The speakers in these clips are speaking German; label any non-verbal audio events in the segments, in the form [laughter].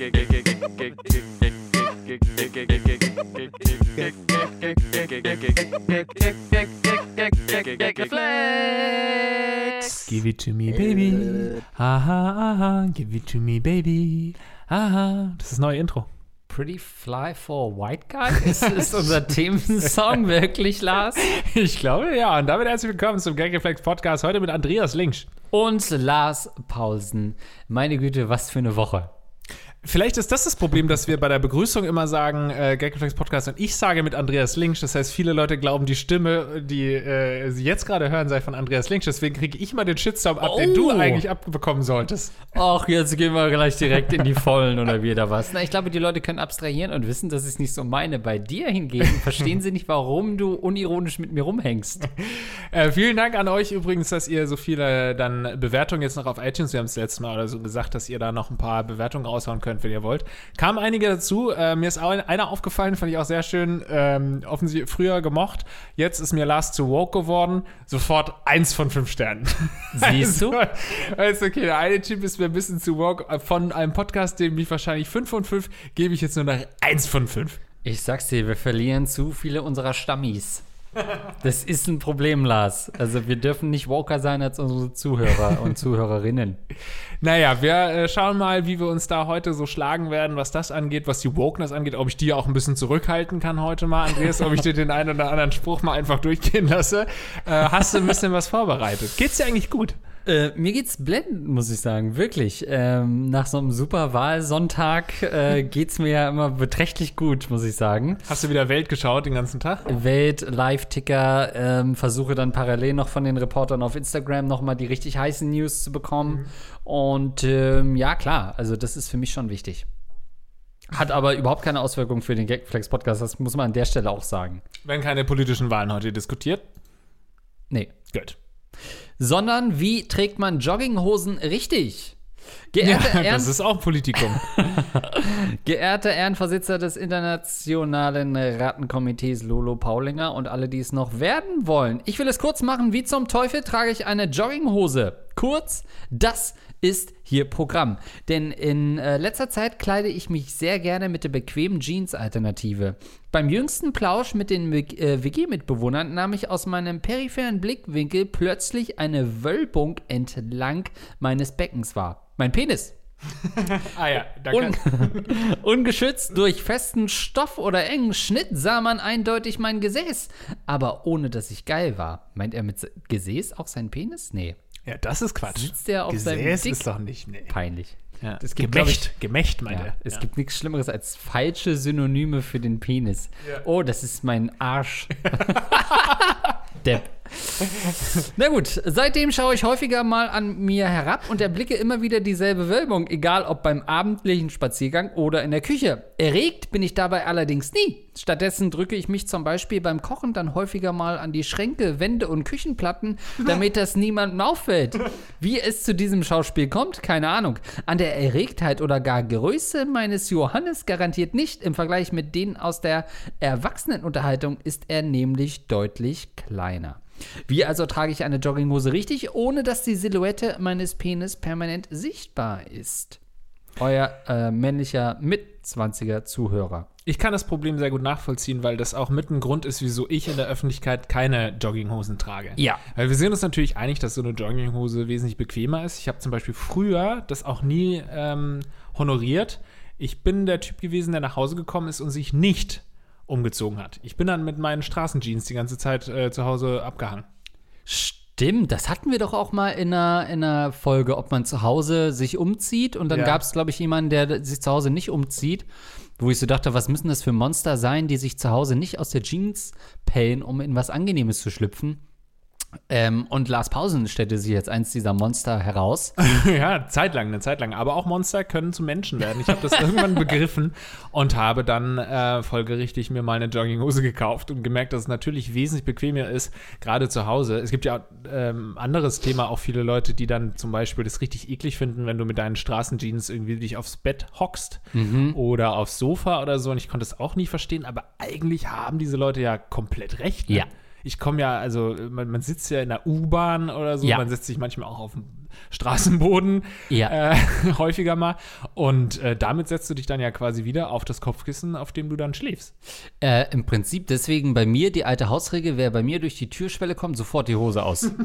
Give it to me, baby. Haha, aha, give it to me, baby. Haha. Das ist das neue Intro. Pretty Fly for White Guy? Ist, [laughs] ist unser Themensong wirklich, Lars? Ich glaube, ja. Und damit herzlich willkommen zum Gagreflex Podcast. Heute mit Andreas Linksch. Und Lars Pausen. Meine Güte, was für eine Woche. Vielleicht ist das das Problem, dass wir bei der Begrüßung immer sagen, äh, Gagreflex Podcast und ich sage mit Andreas Linksch. Das heißt, viele Leute glauben, die Stimme, die äh, sie jetzt gerade hören, sei von Andreas Linksch. Deswegen kriege ich mal den Shitstorm ab, den du Oh. eigentlich abbekommen solltest. Ach, jetzt gehen wir gleich direkt in die Vollen oder wieder was. Na, ich glaube, die Leute können abstrahieren und wissen, dass ich es nicht so meine. Bei dir hingegen [laughs] verstehen sie nicht, warum du unironisch mit mir rumhängst. [laughs] Äh, vielen Dank an euch übrigens, dass ihr so viele dann Bewertungen jetzt noch auf iTunes, wir haben es letztes Mal oder so gesagt, dass ihr da noch ein paar Bewertungen raushauen könnt, wenn ihr wollt. Kamen einige dazu. Äh, mir ist auch einer aufgefallen, fand ich auch sehr schön. Ähm, offensichtlich früher gemocht. Jetzt ist mir Last zu Woke geworden. Sofort eins von fünf Sternen. [laughs] Siehst du? Also, also okay, der eine Typ ist mir ein bisschen zu woke. Von einem Podcast, dem ich wahrscheinlich fünf von fünf, gebe ich jetzt nur noch eins von fünf. Ich sag's dir, wir verlieren zu viele unserer Stammis. Das ist ein Problem, Lars. Also wir dürfen nicht woker sein als unsere Zuhörer und Zuhörerinnen. Naja, wir äh, schauen mal, wie wir uns da heute so schlagen werden, was das angeht, was die Wokeness angeht, ob ich die auch ein bisschen zurückhalten kann heute mal, Andreas, ob ich dir den einen oder anderen Spruch mal einfach durchgehen lasse. Äh, hast du ein bisschen was vorbereitet? Geht's dir eigentlich gut? Äh, mir geht's blendend, muss ich sagen, wirklich. Ähm, nach so einem super Wahlsonntag äh, [laughs] geht's mir ja immer beträchtlich gut, muss ich sagen. Hast du wieder Welt geschaut den ganzen Tag? Welt, Live-Ticker, ähm, versuche dann parallel noch von den Reportern auf Instagram nochmal die richtig heißen News zu bekommen. Und ähm, ja, klar, also das ist für mich schon wichtig. Hat aber überhaupt keine Auswirkungen für den Gagflex-Podcast, das muss man an der Stelle auch sagen. Wenn keine politischen Wahlen heute diskutiert? Nee. Gut. Sondern wie trägt man Jogginghosen richtig? Geehrte, Ja, Ehren das ist auch Politikum. [laughs] geehrte Ehrenvorsitzer des Internationalen Rattenkomitees Lolo Paulinger und alle, die es noch werden wollen. Ich will es kurz machen. Wie zum Teufel trage ich eine Jogginghose? Kurz, das ist hier Programm. Denn in äh, letzter Zeit kleide ich mich sehr gerne mit der bequemen Jeans-Alternative. Beim jüngsten Plausch mit den äh, WG-Mitbewohnern nahm ich aus meinem peripheren Blickwinkel plötzlich eine Wölbung entlang meines Beckens wahr. Mein Penis. [laughs] ah ja, da Un [laughs] Ungeschützt durch festen Stoff oder engen Schnitt sah man eindeutig mein Gesäß. Aber ohne dass ich geil war. Meint er mit Gesäß auch seinen Penis? Nee. Ja, das ist Quatsch. Sitzt der auf seinem Gesäß Dick? ist doch nicht, nee. Peinlich. Ja. Es gibt, glaub ich, Gemächt, Gemächt, meint ja, er. es Ja. gibt nichts Schlimmeres als falsche Synonyme für den Penis. Ja. Oh, das ist mein Arsch. [laughs] Depp. Na gut, seitdem schaue ich häufiger mal an mir herab und erblicke immer wieder dieselbe Wölbung, egal ob beim abendlichen Spaziergang oder in der Küche. Erregt bin ich dabei allerdings nie. Stattdessen drücke ich mich zum Beispiel beim Kochen dann häufiger mal an die Schränke, Wände und Küchenplatten, damit das niemandem auffällt. Wie es zu diesem Schauspiel kommt, keine Ahnung. An der Erregtheit oder gar Größe meines Johannes garantiert nicht. Im Vergleich mit denen aus der Erwachsenenunterhaltung ist er nämlich deutlich kleiner. Wie also trage ich eine Jogginghose richtig, ohne dass die Silhouette meines Penis permanent sichtbar ist? Euer äh, männlicher Mit-20er Zuhörer. Ich kann das Problem sehr gut nachvollziehen, weil das auch mit ein Grund ist, wieso ich in der Öffentlichkeit keine Jogginghosen trage. Ja. Weil wir sind uns natürlich einig, dass so eine Jogginghose wesentlich bequemer ist. Ich habe zum Beispiel früher das auch nie ähm, honoriert. Ich bin der Typ gewesen, der nach Hause gekommen ist und sich nicht umgezogen hat. Ich bin dann mit meinen Straßenjeans die ganze Zeit äh, zu Hause abgehangen. Stimmt, das hatten wir doch auch mal in einer, in einer Folge, ob man zu Hause sich umzieht. Und dann Ja. gab es, glaube ich, jemanden, der sich zu Hause nicht umzieht. Wo ich so dachte, was müssen das für Monster sein, die sich zu Hause nicht aus der Jeans pellen, um in was Angenehmes zu schlüpfen. Ähm, und Lars Pausen stellte sich jetzt eins dieser Monster heraus. [laughs] ja, zeitlang, eine Zeit lang. Aber auch Monster können zu Menschen werden. Ich habe das [laughs] irgendwann begriffen und habe dann äh, folgerichtig mir mal eine Jogginghose gekauft und gemerkt, dass es natürlich wesentlich bequemer ist, gerade zu Hause. Es gibt ja ähm, anderes Thema, auch viele Leute, die dann zum Beispiel das richtig eklig finden, wenn du mit deinen Straßenjeans irgendwie dich aufs Bett hockst oder aufs Sofa oder so. Und ich konnte es auch nie verstehen, aber eigentlich haben diese Leute ja komplett recht. Ne? Ja. Ich komme ja, also man, man sitzt ja in der U-Bahn oder so, Ja. man setzt sich manchmal auch auf dem Straßenboden Ja. äh, [laughs] häufiger mal. Und äh, damit setzt du dich dann ja quasi wieder auf das Kopfkissen, auf dem du dann schläfst. Äh, Im Prinzip deswegen bei mir die alte Hausregel, wer bei mir durch die Türschwelle kommt, sofort die Hose aus. [laughs]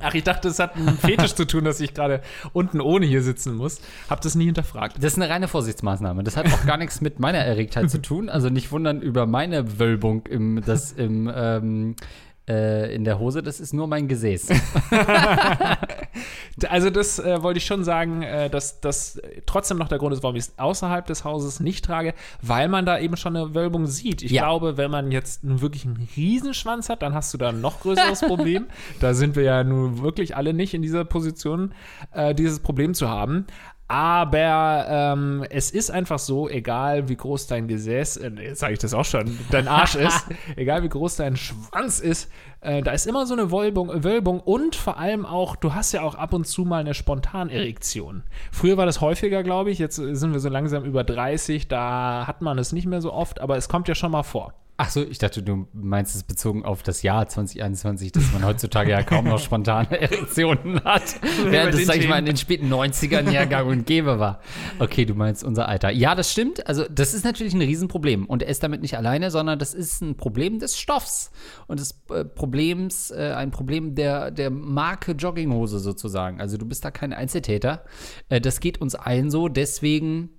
Ach, ich dachte, es hat einen [laughs] Fetisch zu tun, dass ich gerade unten ohne hier sitzen muss. Hab das nie hinterfragt. Das ist eine reine Vorsichtsmaßnahme. Das hat auch gar nichts mit meiner Erregtheit zu tun. Also nicht wundern über meine Wölbung im, das im, ähm, äh, in der Hose. Das ist nur mein Gesäß. [laughs] [laughs] Also das äh, wollte ich schon sagen, äh, dass das trotzdem noch der Grund ist, warum ich es außerhalb des Hauses nicht trage, weil man da eben schon eine Wölbung sieht. Ich Ja. glaube, wenn man jetzt nun wirklich einen Riesenschwanz hat, dann hast du da ein noch größeres [laughs] Problem. Da sind wir ja nun wirklich alle nicht in dieser Position, äh, dieses Problem zu haben. Aber ähm, es ist einfach so, egal wie groß dein Gesäß, äh, jetzt sage ich das auch schon, dein Arsch [laughs] ist, egal wie groß dein Schwanz ist, äh, da ist immer so eine Wölbung, Wölbung und vor allem auch, du hast ja auch ab und zu mal eine Spontanerektion. Früher war das häufiger, glaube ich, jetzt sind wir so langsam über 30, da hat man es nicht mehr so oft, aber es kommt ja schon mal vor. Ach so, ich dachte, du meinst es bezogen auf das Jahr 2021, dass man heutzutage ja kaum noch spontane [laughs] Erektionen hat. Während es, sag ich mal, in den späten 90ern ja gang und gäbe war. Okay, du meinst unser Alter. Ja, das stimmt. Also, das ist natürlich ein Riesenproblem. Und er ist damit nicht alleine, sondern das ist ein Problem des Stoffs und des äh, Problems, äh, ein Problem der, der Marke Jogginghose sozusagen. Also, du bist da kein Einzeltäter. Äh, das geht uns allen so. Deswegen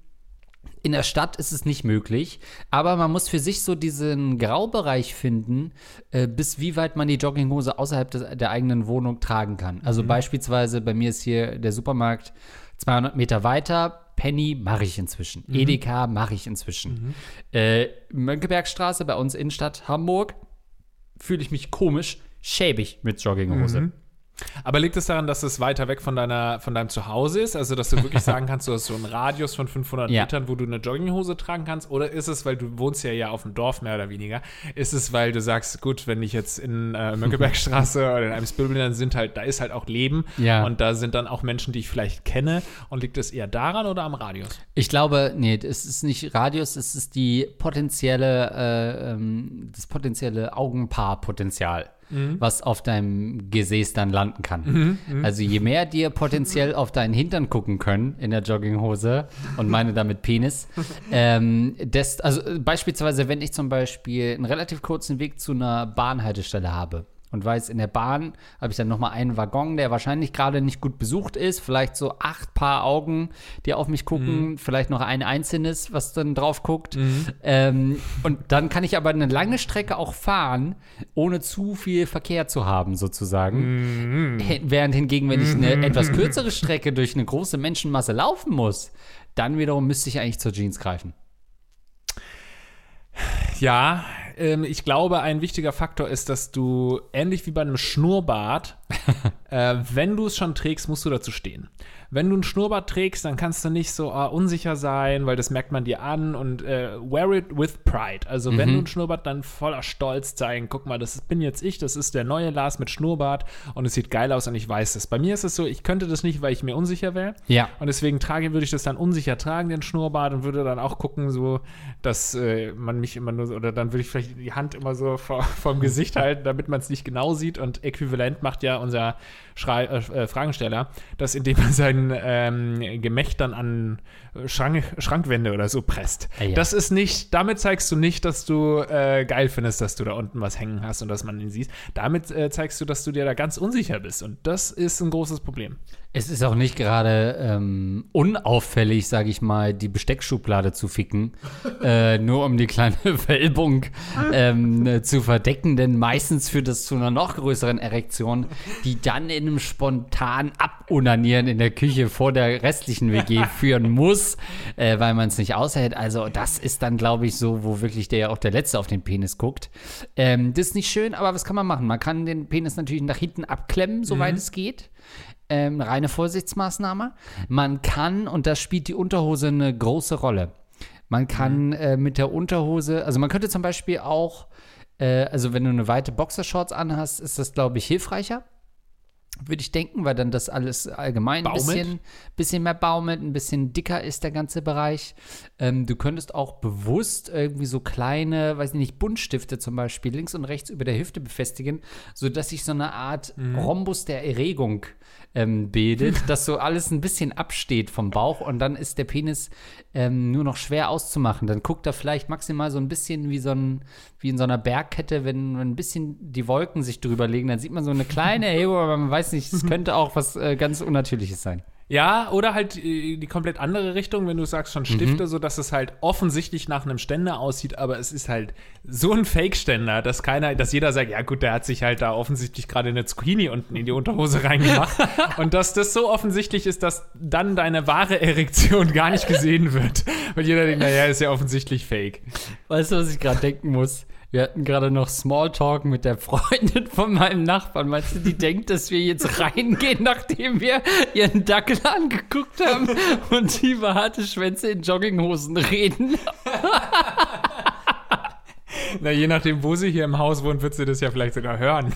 in der Stadt ist es nicht möglich, aber man muss für sich so diesen Graubereich finden, äh, bis wie weit man die Jogginghose außerhalb des, der eigenen Wohnung tragen kann. Also beispielsweise bei mir ist hier der Supermarkt 200 Meter weiter. Penny mache ich inzwischen. Edeka mache ich inzwischen. Äh, Mönckebergstraße bei uns Innenstadt Hamburg fühle ich mich komisch, schäbig mit Jogginghose. Aber liegt es daran, dass es weiter weg von, deiner, von deinem Zuhause ist? Also, dass du wirklich [laughs] sagen kannst, du hast so einen Radius von 500 Ja. Metern, wo du eine Jogginghose tragen kannst? Oder ist es, weil du wohnst ja ja auf dem Dorf mehr oder weniger, ist es, weil du sagst, gut, wenn ich jetzt in äh, Mönckebergstraße [laughs] oder in einem Spilbel, dann sind halt, da ist halt auch Leben. Ja. Und da sind dann auch Menschen, die ich vielleicht kenne. Und liegt es eher daran oder am Radius? Ich glaube, nee, es ist nicht Radius, es ist die potenzielle, äh, ähm, das potenzielle Augenpaarpotenzial, was auf deinem Gesäß dann landen kann. also je mehr dir potenziell auf deinen Hintern gucken können in der Jogginghose und meine damit Penis, [laughs] ähm, des, also äh, beispielsweise, wenn ich zum Beispiel einen relativ kurzen Weg zu einer Bahnhaltestelle habe und weiß, in der Bahn habe ich dann nochmal einen Waggon, der wahrscheinlich gerade nicht gut besucht ist, vielleicht so acht Paar Augen, die auf mich gucken, vielleicht noch ein einzelnes, was dann drauf guckt. Ähm, und dann kann ich aber eine lange Strecke auch fahren, ohne zu viel Verkehr zu haben, sozusagen. H- Während hingegen, wenn ich eine etwas kürzere Strecke durch eine große Menschenmasse laufen muss, dann wiederum müsste ich eigentlich zur Jeans greifen. Ja, ich glaube, ein wichtiger Faktor ist, dass du ähnlich wie bei einem Schnurrbart, [laughs] äh, wenn du es schon trägst, musst du dazu stehen. Wenn du ein Schnurrbart trägst, dann kannst du nicht so ah, unsicher sein, weil das merkt man dir an und äh, wear it with pride. Also wenn du ein Schnurrbart dann voller Stolz zeigen, guck mal, das bin jetzt ich, das ist der neue Lars mit Schnurrbart und es sieht geil aus und ich weiß es. Bei mir ist es so, ich könnte das nicht, weil ich mir unsicher wäre. Ja. Und deswegen trage, würde ich das dann unsicher tragen, den Schnurrbart, und würde dann auch gucken, so, dass äh, man mich immer nur, oder dann würde ich vielleicht die Hand immer so vor, [laughs] vorm Gesicht halten, damit man es nicht genau sieht. Und äquivalent macht ja unser Schrei äh, äh, Fragensteller, dass indem er sein ähm, Gemächt dann an Schrank, Schrankwände oder so presst. Ah, ja. Das ist nicht, damit zeigst du nicht, dass du äh, geil findest, dass du da unten was hängen hast und dass man ihn sieht. Damit äh, zeigst du, dass du dir da ganz unsicher bist. Und das ist ein großes Problem. Es ist auch nicht gerade ähm, unauffällig, sage ich mal, die Besteckschublade zu ficken, [laughs] äh, nur um die kleine [laughs] Wölbung ähm, äh, zu verdecken, denn meistens führt das zu einer noch größeren Erektion, die dann in einem spontanen Abunanieren in der Küche vor der restlichen WG [laughs] führen muss, äh, weil man es nicht aushält. Also das ist dann, glaube ich, so, wo wirklich der auch der Letzte auf den Penis guckt. Ähm, das ist nicht schön, aber was kann man machen? Man kann den Penis natürlich nach hinten abklemmen, soweit es geht ähm, reine Vorsichtsmaßnahme. Man kann, und das spielt die Unterhose eine große Rolle, man kann äh, mit der Unterhose, also man könnte zum Beispiel auch, äh, also wenn du eine weite Boxershorts anhast, ist das, glaube ich, hilfreicher. Würde ich denken, weil dann das alles allgemein ein bisschen, bisschen mehr baumelt, ein bisschen dicker ist der ganze Bereich. Ähm, du könntest auch bewusst irgendwie so kleine, weiß ich nicht, Buntstifte zum Beispiel links und rechts über der Hüfte befestigen, sodass sich so eine Art Rhombus der Erregung ähm, bildet, dass so alles ein bisschen absteht vom Bauch und dann ist der Penis ähm, nur noch schwer auszumachen. Dann guckt er vielleicht maximal so ein bisschen wie so ein, wie in so einer Bergkette, wenn, ein bisschen die Wolken sich drüber legen, dann sieht man so eine kleine Erhebung, aber man weiß nicht, es könnte auch was äh, ganz Unnatürliches sein. Ja, oder halt äh, die komplett andere Richtung, wenn du sagst schon Stifte, so dass es halt offensichtlich nach einem Ständer aussieht, aber es ist halt so ein Fake-Ständer, dass keiner, dass jeder sagt, ja gut, der hat sich halt da offensichtlich gerade eine Zucchini unten in die Unterhose reingemacht [laughs] und dass das so offensichtlich ist, dass dann deine wahre Erektion gar nicht gesehen wird, weil jeder denkt, naja, ist ja offensichtlich Fake. Weißt du, was ich gerade denken muss? Wir hatten gerade noch Smalltalk mit der Freundin von meinem Nachbarn. Meinst du, die denkt, dass wir jetzt reingehen, nachdem wir ihren Dackel angeguckt haben und über harte Schwänze in Jogginghosen reden? Na, je nachdem, wo sie hier im Haus wohnt, wird sie das ja vielleicht sogar hören.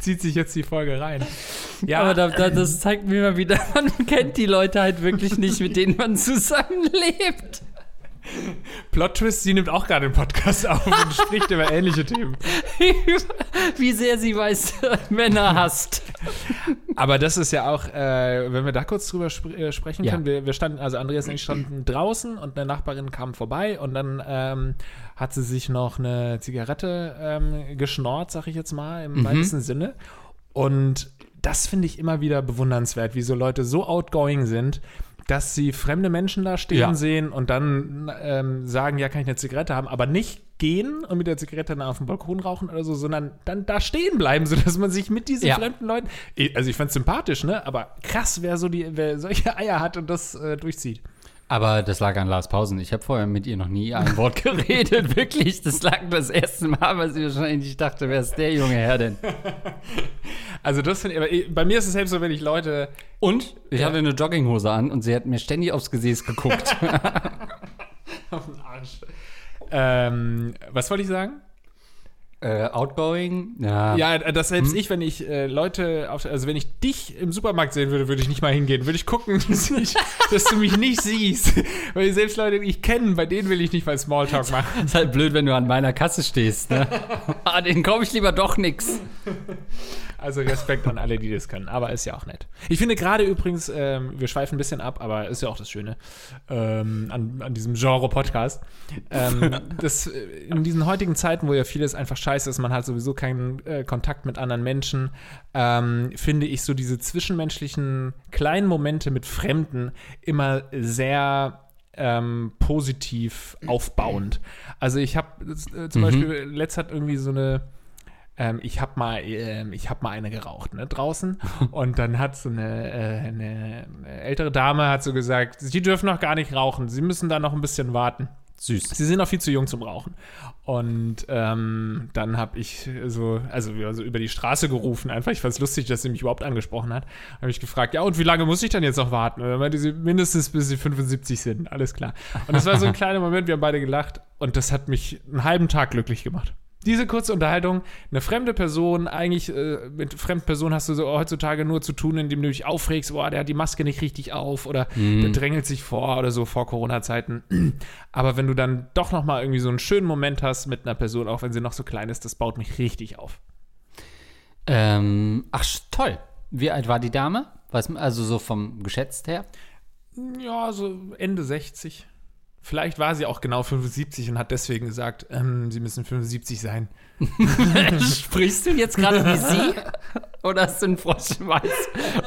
Zieht sich jetzt die Folge rein. Ja, aber da, da, das zeigt mir mal wieder, man kennt die Leute halt wirklich nicht, mit denen man zusammenlebt. [laughs] Plot Twist, sie nimmt auch gerade den Podcast auf und spricht über ähnliche Themen. [laughs] Wie sehr sie weiß, [laughs] Männer hasst. Aber das ist ja auch, äh, wenn wir da kurz drüber sp äh, sprechen Ja. können, wir, wir standen, also Andreas und ich standen draußen und eine Nachbarin kam vorbei und dann ähm, hat sie sich noch eine Zigarette ähm, geschnort, sag ich jetzt mal, im weitesten Sinne. Und das finde ich immer wieder bewundernswert, wie so Leute so outgoing sind, dass sie fremde Menschen da stehen Ja. sehen und dann ähm, sagen, ja, kann ich eine Zigarette haben, aber nicht gehen und mit der Zigarette dann auf dem Balkon rauchen oder so, sondern dann da stehen bleiben, [laughs] sodass man sich mit diesen Ja. fremden Leuten, also ich fand's sympathisch, ne, aber krass, wer so die, wer solche [laughs] Eier hat und das äh, durchzieht. Aber das lag an Lars Pausen. Ich habe vorher mit ihr noch nie ein Wort [laughs] geredet. Wirklich, das lag das erste Mal, weil sie wahrscheinlich dachte, wer ist der junge Herr denn? Also das finde ich- bei mir ist es selbst so, wenn ich Leute, Und ich Ja. hatte eine Jogginghose an und sie hat mir ständig aufs Gesäß geguckt. [laughs] auf den Arsch. Ähm, was wollte ich sagen? Äh, outgoing? Ja. Ja, dass selbst ich, wenn ich äh, Leute, auf, also wenn ich dich im Supermarkt sehen würde, würde ich nicht mal hingehen. Würde ich gucken, [laughs] dass, ich, dass du mich nicht siehst. Weil selbst Leute, die ich kenne, bei denen will ich nicht mal Smalltalk machen. Ist halt blöd, wenn du an meiner Kasse stehst, ne? [laughs] ah, den kaufe ich lieber doch nix. Also Respekt an alle, die das können. Aber ist ja auch nett. Ich finde gerade übrigens, ähm, wir schweifen ein bisschen ab, aber ist ja auch das Schöne ähm, an, an diesem Genre-Podcast. Ähm, [laughs] das, äh, in diesen heutigen Zeiten, wo ja vieles einfach scheiße ist, man hat sowieso keinen äh, Kontakt mit anderen Menschen, ähm, finde ich so diese zwischenmenschlichen kleinen Momente mit Fremden immer sehr ähm, positiv aufbauend. Also ich habe äh, zum Beispiel, letzt hat irgendwie so eine ähm, ich habe mal, ähm, ich habe mal eine geraucht, ne, draußen. [laughs] Und dann hat so eine, äh, eine ältere Dame hat so gesagt, sie dürfen noch gar nicht rauchen, sie müssen da noch ein bisschen warten. Süß. Sie sind noch viel zu jung zum Rauchen. Und ähm, dann habe ich so, also, also über die Straße gerufen, einfach. Ich fand es lustig, dass sie mich überhaupt angesprochen hat. Habe ich gefragt, ja, und wie lange muss ich dann jetzt noch warten? Und dann meinte sie, mindestens bis sie 75 sind. Alles klar. Und das war so ein [laughs] kleiner Moment, wir haben beide gelacht. Und das hat mich einen halben Tag glücklich gemacht. Diese kurze Unterhaltung, eine fremde Person, eigentlich äh, mit fremden Personen hast du so heutzutage nur zu tun, indem du dich aufregst, boah, der hat die Maske nicht richtig auf oder der drängelt sich vor oder so vor Corona-Zeiten. [clears throat] Aber wenn du dann doch noch mal irgendwie so einen schönen Moment hast mit einer Person, auch wenn sie noch so klein ist, das baut mich richtig auf. Ähm, ach, toll. Wie alt war die Dame? Was, also so vom geschätzt her? Ja, so Ende 60. Vielleicht war sie auch genau 75 und hat deswegen gesagt, ähm, sie müssen 75 sein. [laughs] Sprichst du jetzt gerade wie sie? Oder hast du einen Frosch im Hals?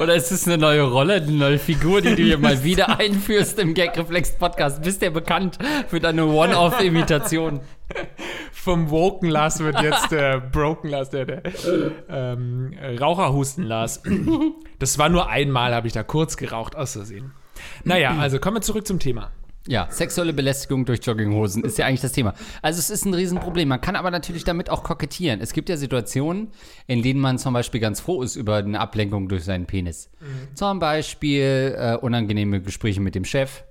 Oder ist es eine neue Rolle, eine neue Figur, die du hier mal wieder einführst im Gagreflex-Podcast? Bist ja bekannt für deine One-Off-Imitation. Vom Woken Lars wird jetzt der Broken Lars, der, der ähm, Raucherhusten Lars. Das war nur einmal, habe ich da kurz geraucht, aus Versehen. Naja, also kommen wir zurück zum Thema. Ja, sexuelle Belästigung durch Jogginghosen ist ja eigentlich das Thema. Also es ist ein Riesenproblem. Man kann aber natürlich damit auch kokettieren. Es gibt ja Situationen, in denen man zum Beispiel ganz froh ist über eine Ablenkung durch seinen Penis. Zum Beispiel äh, unangenehme Gespräche mit dem Chef.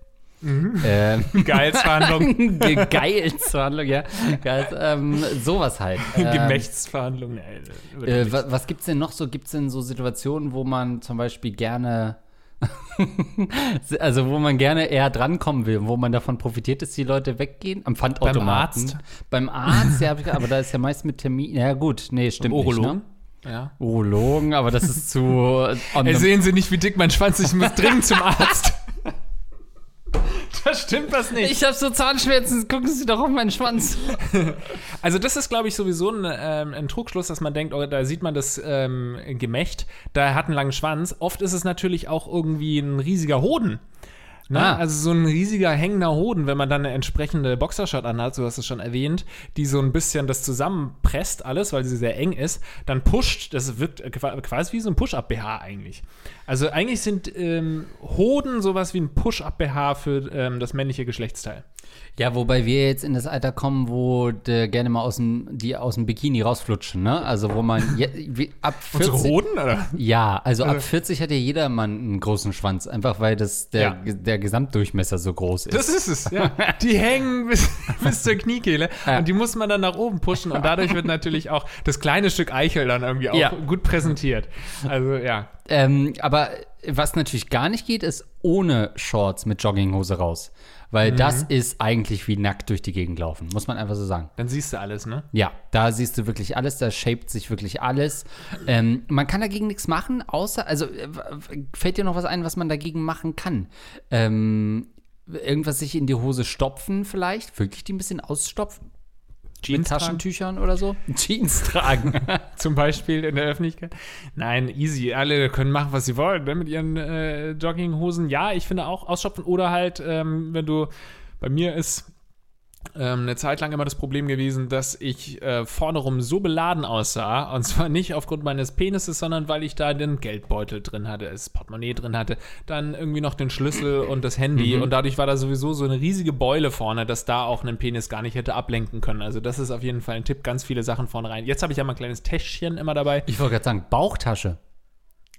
Ähm, [laughs] Gehaltsverhandlung, [laughs] Ge- Geilsverhandlung, ja. Geil, ähm, sowas halt. [laughs] Ähm, Gemächtsverhandlung. äh, wa- was gibt's denn noch so? Gibt's denn so Situationen, wo man zum Beispiel gerne, [laughs] also wo man gerne eher drankommen will, wo man davon profitiert, dass die Leute weggehen? Am Pfandautomaten. Arzt? Beim Arzt, ja, aber da ist ja meist mit Termin. Ja gut, nee, stimmt nicht. Urologen? Ne? Ja. Urologen, aber das ist zu. on Ey, sehen Sie nicht, wie dick mein Schwanz ist? Ich muss dringend zum Arzt. [laughs] Da stimmt was nicht. ich habe so Zahnschmerzen, gucken Sie doch auf meinen Schwanz. [laughs] Also das ist, glaube ich, sowieso ein, ähm, ein Trugschluss, dass man denkt, oh, da sieht man das ähm, Gemächt, da hat einen langen Schwanz. Oft ist es natürlich auch irgendwie ein riesiger Hoden. Ne? Ah. Also so ein riesiger hängender Hoden, wenn man dann eine entsprechende Boxershot anhat, so hast du schon erwähnt, die so ein bisschen das zusammenpresst alles, weil sie sehr eng ist, dann pusht, das wirkt qua- quasi wie so ein Push-Up-BH eigentlich. Also eigentlich sind ähm, Hoden sowas wie ein Push-Up-BH für ähm, das männliche Geschlechtsteil. Ja, wobei wir jetzt in das Alter kommen, wo gerne mal aus dem, die aus dem Bikini rausflutschen, ne? Also wo man je, wie, ab [laughs] 40, Unsere Hoden, oder? Ja, also ab 40 hat ja jedermann einen großen Schwanz, einfach weil das der, Ja. der Gesamtdurchmesser so groß ist. Das ist es, ja. Die hängen bis, [laughs] bis zur Kniekehle Ja. und die muss man dann nach oben pushen und dadurch wird natürlich auch das kleine Stück Eichel dann irgendwie auch Ja. gut präsentiert. Also ja. Ähm, aber was natürlich gar nicht geht, ist ohne Shorts mit Jogginghose raus. Weil das ist eigentlich wie nackt durch die Gegend laufen, muss man einfach so sagen. Dann siehst du alles, ne? Ja, da siehst du wirklich alles, da shaped sich wirklich alles. Ähm, man kann dagegen nichts machen, außer, also äh, fällt dir noch was ein, was man dagegen machen kann? Ähm, irgendwas sich in die Hose stopfen vielleicht, wirklich die ein bisschen ausstopfen? Jeans mit tragen? Oder so? [laughs] Jeans tragen. [laughs] Zum Beispiel in der Öffentlichkeit. Nein, easy. Alle können machen, was sie wollen ne? mit ihren äh, Jogginghosen. Ja, ich finde auch ausstopfen oder halt, ähm, wenn du, bei mir ist eine Zeit lang immer das Problem gewesen, dass ich äh, vorne rum so beladen aussah. Und zwar nicht aufgrund meines Penises, sondern weil ich da den Geldbeutel drin hatte, das Portemonnaie drin hatte, dann irgendwie noch den Schlüssel und das Handy. Und dadurch war da sowieso so eine riesige Beule vorne, dass da auch ein Penis gar nicht hätte ablenken können. Also das ist auf jeden Fall ein Tipp, ganz viele Sachen vorne rein. Jetzt habe ich ja mal ein kleines Täschchen immer dabei. Ich wollte gerade sagen, Bauchtasche.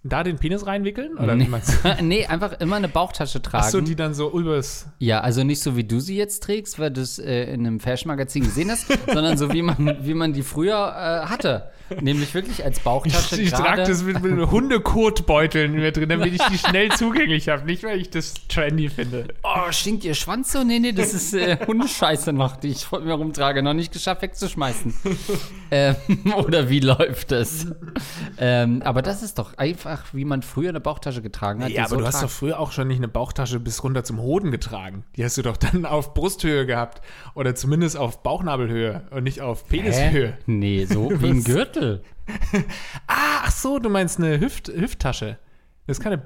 Da den Penis reinwickeln? Oder Nee. [laughs] nee, einfach immer eine Bauchtasche tragen. Achso, die dann so übers. Ja, also nicht so wie du sie jetzt trägst, weil du es äh, in einem Fashion-Magazin gesehen hast, [laughs] sondern so wie man, wie man die früher äh, hatte. Nämlich wirklich als Bauchtasche Ich, ich trage das mit, mit Hundekotbeuteln mir drin, damit ich die schnell [laughs] zugänglich habe. Nicht, weil ich das trendy finde. Oh, stinkt ihr Schwanz so? Nee, nee, das ist äh, [laughs] Hundescheiße noch, die ich vor mir rumtrage. Noch nicht geschafft wegzuschmeißen. ähm, [laughs] oder wie läuft es? ähm, aber das ist doch einfach, wie man früher eine Bauchtasche getragen hat. Ja, aber so du hast doch früher auch schon nicht eine Bauchtasche bis runter zum Hoden getragen. Die hast du doch dann auf Brusthöhe gehabt. Oder zumindest auf Bauchnabelhöhe und nicht auf Penishöhe. Hä? Nee, so wie ein Was? Gürtel. [laughs] Ah, ach so, du meinst eine Hüft, Hüfttasche. Das ist keine.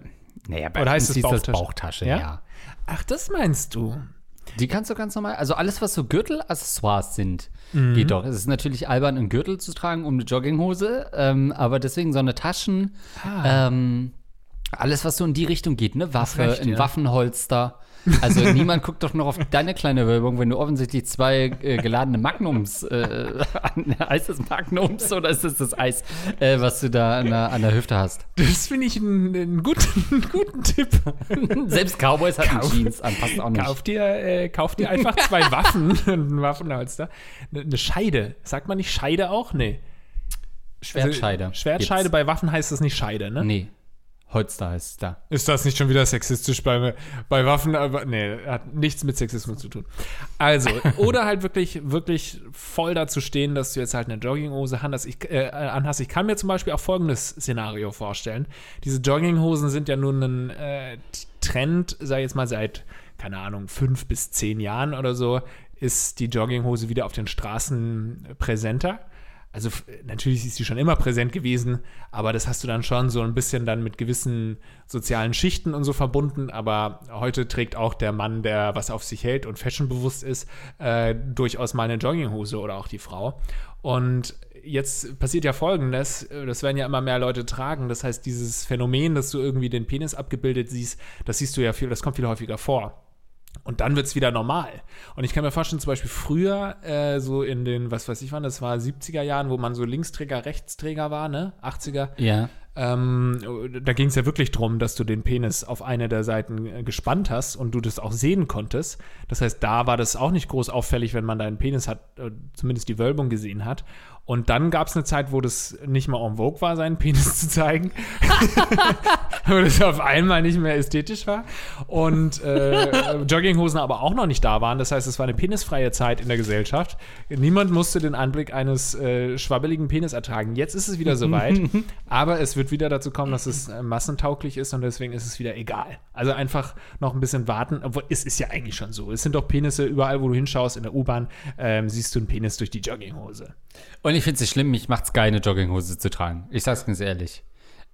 Naja, bei Oder heißt es Bauchtasche? Bauchtasche, Ja? ja. Ach, das meinst du. Die kannst du ganz normal, also alles, was so Gürtelaccessoires sind, Mhm. geht doch. Es ist natürlich albern, einen Gürtel zu tragen um eine Jogginghose, ähm, aber deswegen so eine Taschen, Ah. ähm, alles, was so in die Richtung geht, ne? Waffe, recht, ein ja. Waffenholster. Also [laughs] niemand guckt doch noch auf deine kleine Wölbung, wenn du offensichtlich zwei äh, geladene Magnums, äh, [laughs] an- heißt das Magnums oder ist das das Eis, äh, was du da an der, an der Hüfte hast? Das finde ich einen, einen, guten, einen guten Tipp. Selbst Cowboys hatten Jeans an, passt auch nicht. Kauf dir, äh, kauf dir einfach zwei [laughs] Waffen und ein Waffenholster. Eine, Scheide. Sagt man nicht Scheide auch? Nee. Schwertscheide. Also, Schwertscheide gibt's. bei Waffen heißt das nicht Scheide, ne? Nee. Holster heißt es da. Ist das nicht schon wieder sexistisch bei, bei Waffen? Aber nee, hat nichts mit Sexismus zu tun. Also, [laughs] oder halt wirklich, wirklich voll dazu stehen, dass du jetzt halt eine Jogginghose anhast. Ich, äh, anhast. ich kann mir zum Beispiel auch folgendes Szenario vorstellen. Diese Jogginghosen sind ja nun ein äh, Trend, sag ich jetzt mal, seit, keine Ahnung, fünf bis zehn Jahren oder so, ist die Jogginghose wieder auf den Straßen präsenter. Also natürlich ist sie schon immer präsent gewesen, aber das hast du dann schon so ein bisschen dann mit gewissen sozialen Schichten und so verbunden. Aber heute trägt auch der Mann, der was auf sich hält und fashionbewusst ist, äh, durchaus mal eine Jogginghose oder auch die Frau. Und jetzt passiert ja Folgendes, äh, das werden ja immer mehr Leute tragen. Das heißt, dieses Phänomen, dass du irgendwie den Penis abgebildet siehst, das siehst du ja viel, das kommt viel häufiger vor. Und dann wird es wieder normal. Und ich kann mir vorstellen, zum Beispiel früher, äh, so in den, was weiß ich wann, das war 70er Jahren, wo man so Linksträger, Rechtsträger war, ne? 80er. Ja. Ähm, da ging es ja wirklich darum, dass du den Penis auf eine der Seiten äh, gespannt hast und du das auch sehen konntest. Das heißt, da war das auch nicht groß auffällig, wenn man deinen Penis hat, äh, zumindest die Wölbung gesehen hat. Und dann gab es eine Zeit, wo das nicht mehr en vogue war, seinen Penis [laughs] zu zeigen. [laughs] wo das auf einmal nicht mehr ästhetisch war. Und äh, Jogginghosen aber auch noch nicht da waren. Das heißt, es war eine penisfreie Zeit in der Gesellschaft. Niemand musste den Anblick eines äh, schwabbeligen Penis ertragen. Jetzt ist es wieder soweit. [laughs] aber es wird wieder dazu kommen, dass es äh, massentauglich ist und deswegen ist es wieder egal. Also einfach noch ein bisschen warten. Obwohl, es ist ja eigentlich schon so. Es sind doch Penisse überall, wo du hinschaust, in der U-Bahn, ähm, siehst du einen Penis durch die Jogginghose. Und ich finde es schlimm, mich macht es geil, eine Jogginghose zu tragen. Ich sag's ganz ehrlich.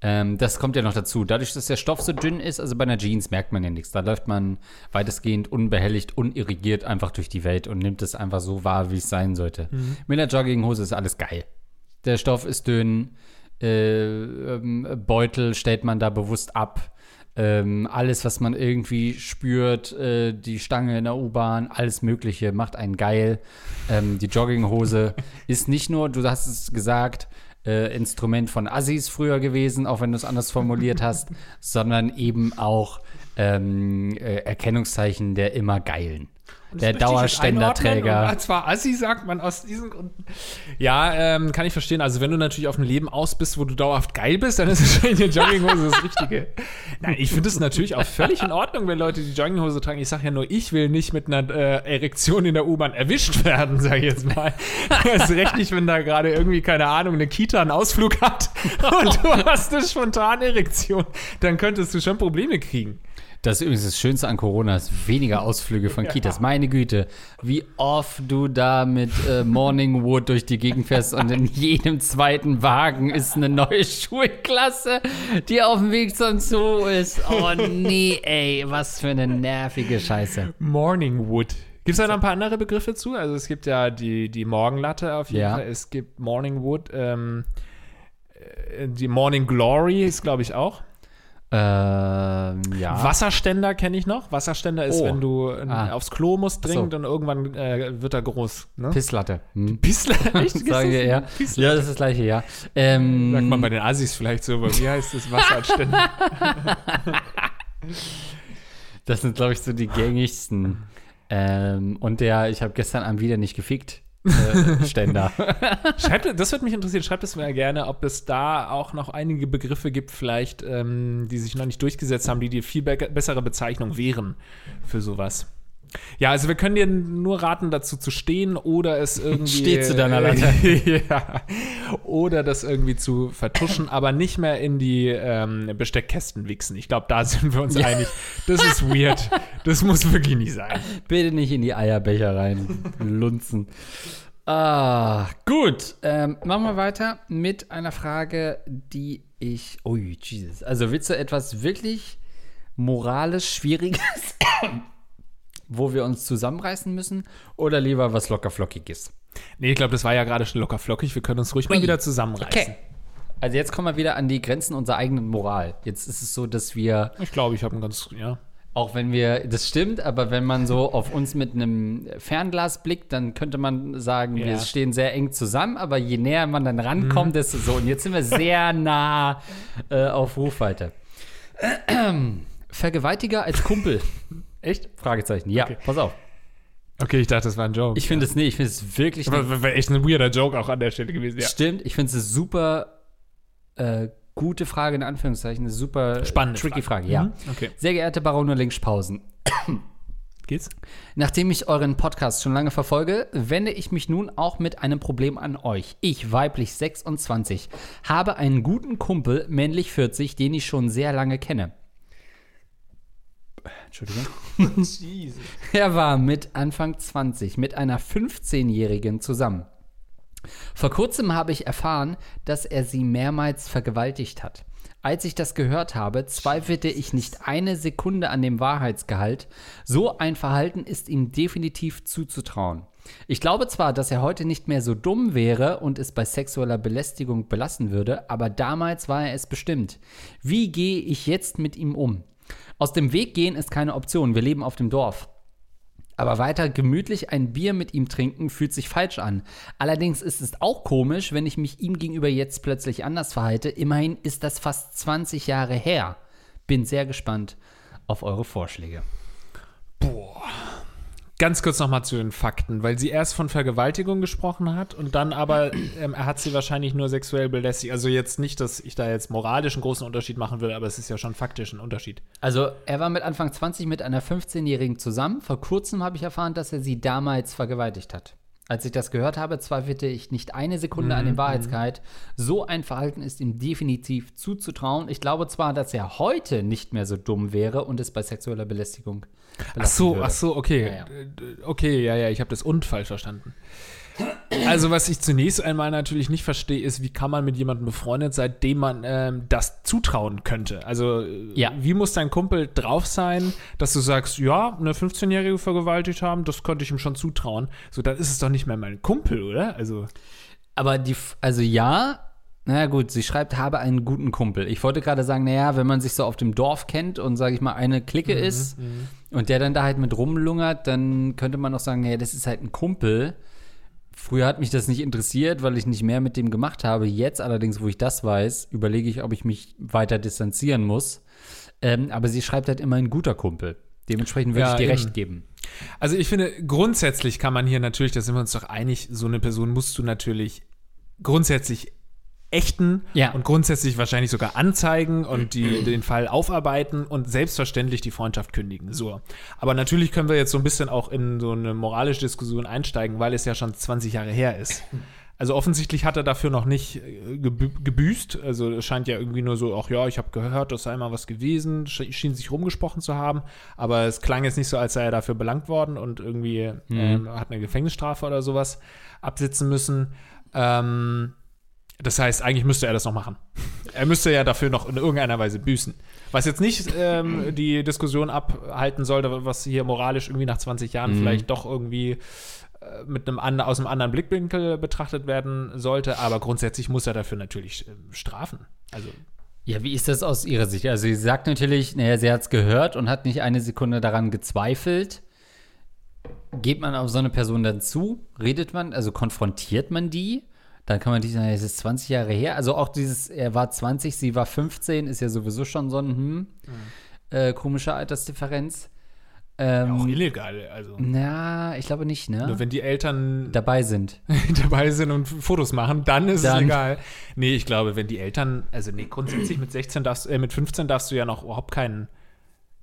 Ähm, das kommt ja noch dazu. Dadurch, dass der Stoff so dünn ist, also bei einer Jeans merkt man ja nichts. Da läuft man weitestgehend unbehelligt, unirrigiert einfach durch die Welt und nimmt es einfach so wahr, wie es sein sollte. Mhm. Mit einer Jogginghose ist alles geil. Der Stoff ist dünn, Beutel stellt man da bewusst ab. Ähm, alles, was man irgendwie spürt, äh, die Stange in der U-Bahn, alles Mögliche macht einen geil. Ähm, die Jogginghose [laughs] ist nicht nur, du hast es gesagt, äh, Instrument von Assis früher gewesen, auch wenn du es anders formuliert [laughs] hast, sondern eben auch ähm, äh, Erkennungszeichen der immer Geilen. Der Dauerständerträger. Und zwar Assi sagt man aus diesen Gründen. Ja, ähm, kann ich verstehen. Also wenn du natürlich auf ein Leben aus bist, wo du dauerhaft geil bist, dann ist wahrscheinlich eine Jogginghose das Richtige. [laughs] Nein, ich finde es natürlich auch völlig in Ordnung, wenn Leute die Jogginghose tragen. Ich sage ja nur, ich will nicht mit einer äh, Erektion in der U-Bahn erwischt werden, sage ich jetzt mal. [laughs] Das ist recht nicht, wenn da gerade irgendwie, keine Ahnung, eine Kita einen Ausflug hat [laughs] und du hast eine spontane Erektion. Dann könntest du schon Probleme kriegen. Das ist übrigens das Schönste an Corona, ist weniger Ausflüge von [laughs] Kitas. Meine Güte, wie oft du da mit äh, Morningwood durch die Gegend fährst und in jedem zweiten Wagen ist eine neue [laughs] Schulklasse, die auf dem Weg zum Zoo ist. Oh nee, ey, was für eine nervige Scheiße. Morningwood. Gibt es da noch ein paar andere Begriffe zu? Also es gibt ja die, die Morgenlatte auf jeden Ja. Fall. Es gibt Morningwood. Ähm, äh, die Morning Glory ist, glaube ich, auch. Ähm, ja. Wasserständer kenne ich noch. Wasserständer ist, Oh. wenn du äh, Ah. aufs Klo musst dringend so. und irgendwann äh, wird er groß. Ne? Pisslatte. Hm. Pissler, [laughs] echt? Sagen das wir ja. [laughs] Ja, das ist das gleiche, ja. Ähm, Sagt man bei den Assis vielleicht so, aber wie heißt das Wasserständer? [laughs] Das sind, glaube ich, so die gängigsten. Ähm, und der, ich habe gestern Abend wieder nicht gefickt. Äh, Ständer. [laughs] Schreibt, das würde mich interessieren. Schreibt es mir gerne, ob es da auch noch einige Begriffe gibt, vielleicht, ähm, die sich noch nicht durchgesetzt haben, die die viel be bessere Bezeichnung wären für sowas. Ja, also wir können dir nur raten, dazu zu stehen oder es irgendwie. Steh zu deiner Latte. [laughs] ja. Oder das irgendwie zu vertuschen, aber nicht mehr in die ähm, Besteckkästen wichsen. Ich glaube, da sind wir uns einig. Das ist weird. Das muss wirklich nicht sein. Bitte nicht in die Eierbecher rein lunzen. Ah, gut. Ähm, machen wir weiter mit einer Frage, die ich. Ui, Jesus. Also willst du etwas wirklich moralisch Schwieriges, wo wir uns zusammenreißen müssen? Oder lieber was lockerflockiges? Nee, ich glaube, das war ja gerade schon locker flockig. Wir können uns ruhig mal Ui. wieder zusammenreißen. Okay. Also jetzt kommen wir wieder an die Grenzen unserer eigenen Moral. Jetzt ist es so, dass wir Ich glaube, ich habe ein ganz, ja. Auch wenn wir, das stimmt, aber wenn man so auf uns mit einem Fernglas blickt, dann könnte man sagen, Ja. wir stehen sehr eng zusammen, aber je näher man dann rankommt, desto so. Und jetzt sind wir sehr [laughs] nah äh, auf Rufweite. [clears throat] Vergewaltiger als Kumpel. Echt? Fragezeichen. Ja, Okay. pass auf. Okay, ich dachte, das war ein Joke. Ich finde es nee, ich finde es wirklich Aber wäre wär echt ein weirder Joke auch an der Stelle gewesen. Ja. Stimmt, ich finde es eine super äh, gute Frage, in Anführungszeichen, eine super Spannende tricky Frage. Frage, ja. Mhm, okay. Sehr geehrte Barone Linkspausen, [coughs] Geht's? Nachdem ich euren Podcast schon lange verfolge, wende ich mich nun auch mit einem Problem an euch. Ich, weiblich 26, habe einen guten Kumpel, männlich 40, den ich schon sehr lange kenne. Entschuldigung. [laughs] Er war mit Anfang 20 mit einer 15-Jährigen zusammen. Vor kurzem habe ich erfahren, dass er sie mehrmals vergewaltigt hat. Als ich das gehört habe, zweifelte ich nicht eine Sekunde an dem Wahrheitsgehalt. So ein Verhalten ist ihm definitiv zuzutrauen. Ich glaube zwar, dass er heute nicht mehr so dumm wäre und es bei sexueller Belästigung belassen würde, aber damals war er es bestimmt. Wie gehe ich jetzt mit ihm um? Aus dem Weg gehen ist keine Option. Wir leben auf dem Dorf. Aber weiter gemütlich ein Bier mit ihm trinken fühlt sich falsch an. Allerdings ist es auch komisch, wenn ich mich ihm gegenüber jetzt plötzlich anders verhalte. Immerhin ist das fast 20 Jahre her. Bin sehr gespannt auf eure Vorschläge. Ganz kurz nochmal zu den Fakten, weil sie erst von Vergewaltigung gesprochen hat und dann aber, ähm, er hat sie wahrscheinlich nur sexuell belästigt. Also jetzt nicht, dass ich da jetzt moralisch einen großen Unterschied machen will, aber es ist ja schon faktisch ein Unterschied. Also, er war mit Anfang 20 mit einer 15-Jährigen zusammen. Vor kurzem habe ich erfahren, dass er sie damals vergewaltigt hat. Als ich das gehört habe, zweifelte ich nicht eine Sekunde an dem Wahrheitsgehalt. So ein Verhalten ist ihm definitiv zuzutrauen. Ich glaube zwar, dass er heute nicht mehr so dumm wäre und es bei sexueller Belästigung Ach so, würde. ach so, okay. Ja, ja. Äh, Okay, ja, ja, ich habe das und falsch verstanden. Also, was ich zunächst einmal natürlich nicht verstehe, ist, wie kann man mit jemandem befreundet sein, dem man ähm, das zutrauen könnte? Also, äh, Ja. wie muss dein Kumpel drauf sein, dass du sagst, ja, eine 15-Jährige vergewaltigt haben, das könnte ich ihm schon zutrauen. So, dann ist es doch nicht mehr mein Kumpel, oder? Also, Aber die, also ja, naja gut, sie schreibt, habe einen guten Kumpel. Ich wollte gerade sagen, naja, wenn man sich so auf dem Dorf kennt und, sage ich mal, eine Clique ist und der dann da halt mit rumlungert, dann könnte man auch sagen, naja, das ist halt ein Kumpel. Früher hat mich das nicht interessiert, weil ich nicht mehr mit dem gemacht habe. Jetzt allerdings, wo ich das weiß, überlege ich, ob ich mich weiter distanzieren muss. Ähm, aber sie schreibt halt immer ein guter Kumpel. Dementsprechend würde Ja, ich dir eben. recht geben. Also ich finde, grundsätzlich kann man hier natürlich, da sind wir uns doch einig, so eine Person musst du natürlich grundsätzlich ächten Ja. und grundsätzlich wahrscheinlich sogar anzeigen und die, den Fall aufarbeiten und selbstverständlich die Freundschaft kündigen. So. Aber natürlich können wir jetzt so ein bisschen auch in so eine moralische Diskussion einsteigen, weil es ja schon 20 Jahre her ist. Also offensichtlich hat er dafür noch nicht äh, gebü gebüßt. Also es scheint ja irgendwie nur so, ach ja, ich habe gehört, das sei mal was gewesen, sch schien sich rumgesprochen zu haben. Aber es klang jetzt nicht so, als sei er dafür belangt worden und irgendwie ähm, hat eine Gefängnisstrafe oder sowas absitzen müssen. Ähm, das heißt, eigentlich müsste er das noch machen. Er müsste ja dafür noch in irgendeiner Weise büßen. Was jetzt nicht ähm, die Diskussion abhalten sollte, was hier moralisch irgendwie nach 20 Jahren vielleicht doch irgendwie äh, mit einem and aus einem anderen Blickwinkel betrachtet werden sollte, aber grundsätzlich muss er dafür natürlich äh, strafen. Also Ja, wie ist das aus Ihrer Sicht? Also sie sagt natürlich, naja, sie hat es gehört und hat nicht eine Sekunde daran gezweifelt. Geht man auf so eine Person dann zu? Redet man, also konfrontiert man die? Dann kann man nicht sagen, es ist 20 Jahre her. Also auch dieses, er war 20, sie war 15, ist ja sowieso schon so ein hm, äh, komische Altersdifferenz. Ähm, auch illegal. Also na, ich glaube nicht, ne? nur wenn die Eltern Dabei sind. [laughs] dabei sind und Fotos machen, dann ist es Dann- egal. Nee, ich glaube, wenn die Eltern, also nee, grundsätzlich mit 16 darfst, äh, mit 15 darfst du ja noch überhaupt keinen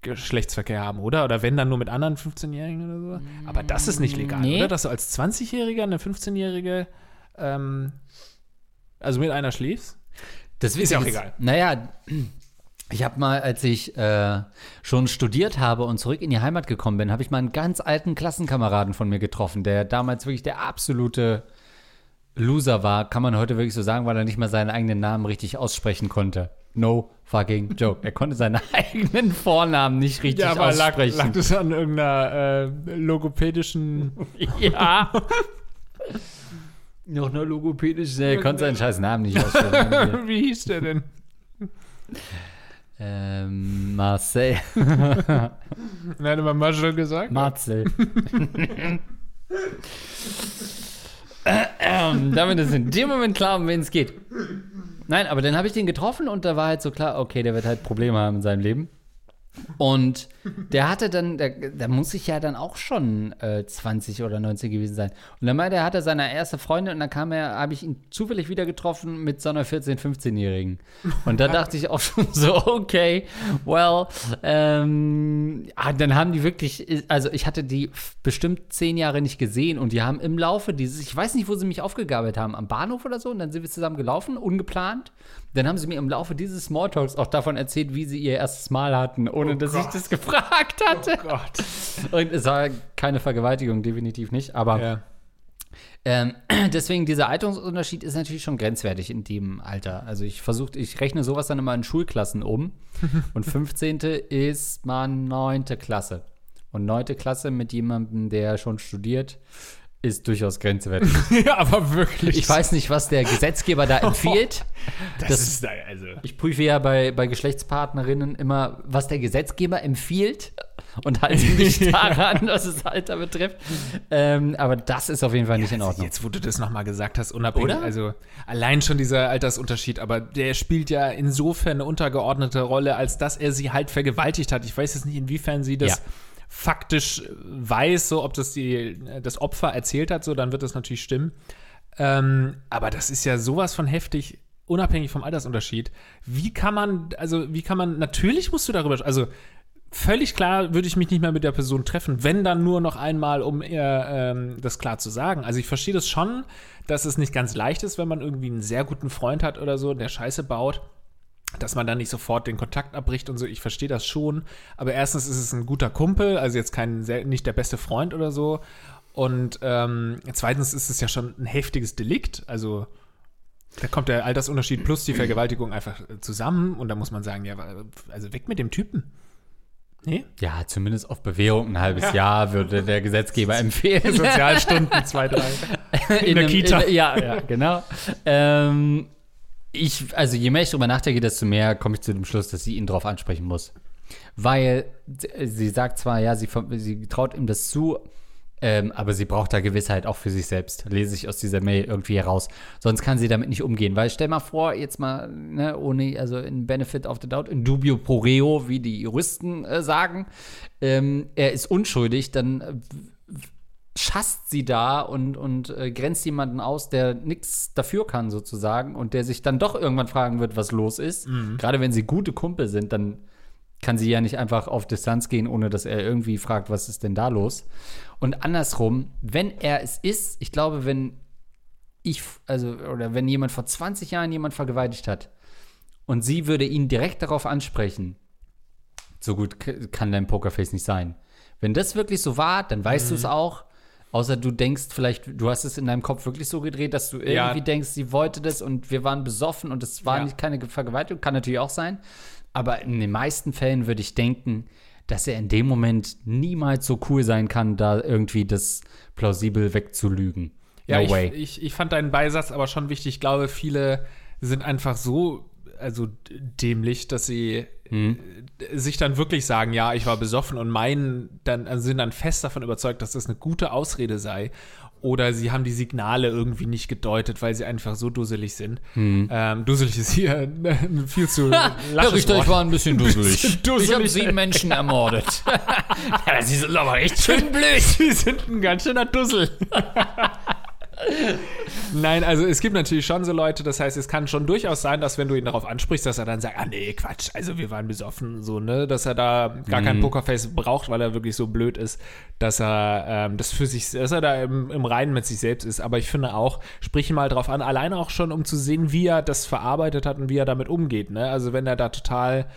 Geschlechtsverkehr haben, oder? Oder wenn dann nur mit anderen 15-Jährigen oder so. Aber das ist nicht legal, Nee. oder? Dass du als 20-Jähriger eine 15-Jährige, ähm, also mit einer schläfst? Das Ist ja auch egal. Naja, ich habe mal, als ich äh, schon studiert habe und zurück in die Heimat gekommen bin, habe ich mal einen ganz alten Klassenkameraden von mir getroffen, der damals wirklich der absolute Loser war, kann man heute wirklich so sagen, weil er nicht mal seinen eigenen Namen richtig aussprechen konnte. No fucking joke. Er konnte seinen [laughs] eigenen Vornamen nicht richtig Ja, aber lag, aussprechen. lag das an irgendeiner äh, logopädischen. [laughs] ja. Noch eine logopädische. Er konnte seinen scheiß Namen nicht aussprechen. [laughs] Wie hieß der denn? ähm, Marcel. [laughs] Nein, immer Marshall gesagt. Marcel. ähm, damit ist in dem Moment klar, um wen es geht. Nein, aber dann habe ich den getroffen und da war halt so klar, okay, der wird halt Probleme haben in seinem Leben. Und der hatte dann, der, der muss ich ja dann auch schon äh, 20 oder 19 gewesen sein. Und dann meinte er, hatte seine erste Freundin und dann kam er, habe ich ihn zufällig wieder getroffen mit so einer 14-, 15-Jährigen. Und da [laughs] dachte ich auch schon so, okay, well, ähm, ah, dann haben die wirklich, also ich hatte die bestimmt zehn Jahre nicht gesehen und die haben im Laufe dieses, ich weiß nicht, wo sie mich aufgegabelt haben, am Bahnhof oder so, und dann sind wir zusammen gelaufen, ungeplant. Dann haben sie mir im Laufe dieses Smalltalks auch davon erzählt, wie sie ihr erstes Mal hatten, ohne dass ich Gott. das gefragt hatte. Oh Gott. Und es war keine Vergewaltigung, definitiv nicht. Aber Ja. ähm, [clears throat] deswegen, dieser Altersunterschied ist natürlich schon grenzwertig in dem Alter. Also ich versuche, ich rechne sowas dann immer in Schulklassen um. [laughs] Und 15. ist man 9. Klasse. Und 9. Klasse mit jemandem, der schon studiert, ist durchaus grenzwertig. [laughs] ja, aber wirklich. Ich weiß nicht, was der Gesetzgeber da [laughs] empfiehlt. das, das- ist also. Ich prüfe ja bei, bei Geschlechtspartnerinnen immer, was der Gesetzgeber empfiehlt und halte [laughs] mich daran, was das Alter betrifft. Ähm, aber das ist auf jeden Fall nicht in Ordnung. Jetzt, wo du das nochmal gesagt hast, unabhängig, Oder? also allein schon dieser Altersunterschied, aber der spielt ja insofern eine untergeordnete Rolle, als dass er sie halt vergewaltigt hat. Ich weiß jetzt nicht, inwiefern sie das Ja. Faktisch weiß, so ob das die, das Opfer erzählt hat, so dann wird das natürlich stimmen. Ähm, aber das ist ja sowas von heftig, unabhängig vom Altersunterschied. Wie kann man, also wie kann man, natürlich musst du darüber, also völlig klar würde ich mich nicht mehr mit der Person treffen, wenn dann nur noch einmal, um ihr ähm, das klar zu sagen. Also ich verstehe das schon, dass es nicht ganz leicht ist, wenn man irgendwie einen sehr guten Freund hat oder so, der Scheiße baut, dass man dann nicht sofort den Kontakt abbricht und so. Ich verstehe das schon. Aber erstens ist es ein guter Kumpel, also jetzt kein, nicht der beste Freund oder so. Und ähm, zweitens ist es ja schon ein heftiges Delikt. Also da kommt der Altersunterschied plus die Vergewaltigung einfach zusammen. Und da muss man sagen, ja, also weg mit dem Typen. Nee? Ja, zumindest auf Bewährung ein halbes Ja. Jahr würde der Gesetzgeber [laughs] empfehlen. Sozialstunden, zwei, drei. [laughs] In, der einem- Kita. In, ja, ja, genau. ähm, ich, also je mehr ich drüber nachdenke, desto mehr komme ich zu dem Schluss, dass sie ihn drauf ansprechen muss. Weil sie- sie sagt zwar, ja, sie, sie traut ihm das zu, ähm, aber sie braucht da Gewissheit auch für sich selbst. Lese ich aus dieser Mail irgendwie heraus. Sonst kann sie damit nicht umgehen. Weil stell mal vor, jetzt mal, ne, ohne, also in Benefit of the Doubt, in dubio pro reo, wie die Juristen äh, sagen, ähm, er ist unschuldig, dann äh, schasst sie da und, und äh, grenzt jemanden aus, der nichts dafür kann, sozusagen, und der sich dann doch irgendwann fragen wird, was los ist. Gerade wenn sie gute Kumpel sind, dann kann sie ja nicht einfach auf Distanz gehen, ohne dass er irgendwie fragt, was ist denn da los. Und andersrum, wenn er es ist, ich glaube, wenn ich, also, oder wenn jemand vor 20 Jahren jemand vergewaltigt hat und sie würde ihn direkt darauf ansprechen, so gut kann dein Pokerface nicht sein. Wenn das wirklich so war, dann weißt du es auch. Außer du denkst vielleicht, du hast es in deinem Kopf wirklich so gedreht, dass du irgendwie Ja. denkst, sie wollte das und wir waren besoffen und es war Ja. nicht keine Vergewaltigung, kann natürlich auch sein. Aber in den meisten Fällen würde ich denken, dass er in dem Moment niemals so cool sein kann, da irgendwie das plausibel wegzulügen. Ja, no way. ich, ich, ich fand deinen Beisatz aber schon wichtig. Ich glaube, viele sind einfach so also dämlich, dass sie Hm. äh, sich dann wirklich sagen, ja, ich war besoffen und meinen, dann also sind dann fest davon überzeugt, dass das eine gute Ausrede sei. Oder sie haben die Signale irgendwie nicht gedeutet, weil sie einfach so dusselig sind. Ähm, dusselig ist hier viel zu [laughs] Herr Richter, ich Wort. war ein bisschen dusselig. Bisschen dusselig. Ich habe sieben Menschen ermordet. [laughs] ja, Sie sind aber echt schön blöd. Sie sind ein ganz schöner Dussel. [laughs] [laughs] Nein, also es gibt natürlich schon so Leute, das heißt, es kann schon durchaus sein, dass wenn du ihn darauf ansprichst, dass er dann sagt, ah nee, Quatsch, also wir waren besoffen, so, ne, dass er da gar kein Pokerface braucht, weil er wirklich so blöd ist, dass er ähm, das für sich, dass er da im, im Reinen mit sich selbst ist. Aber ich finde auch, sprich ihn mal drauf an, alleine auch schon, um zu sehen, wie er das verarbeitet hat und wie er damit umgeht, ne, also wenn er da total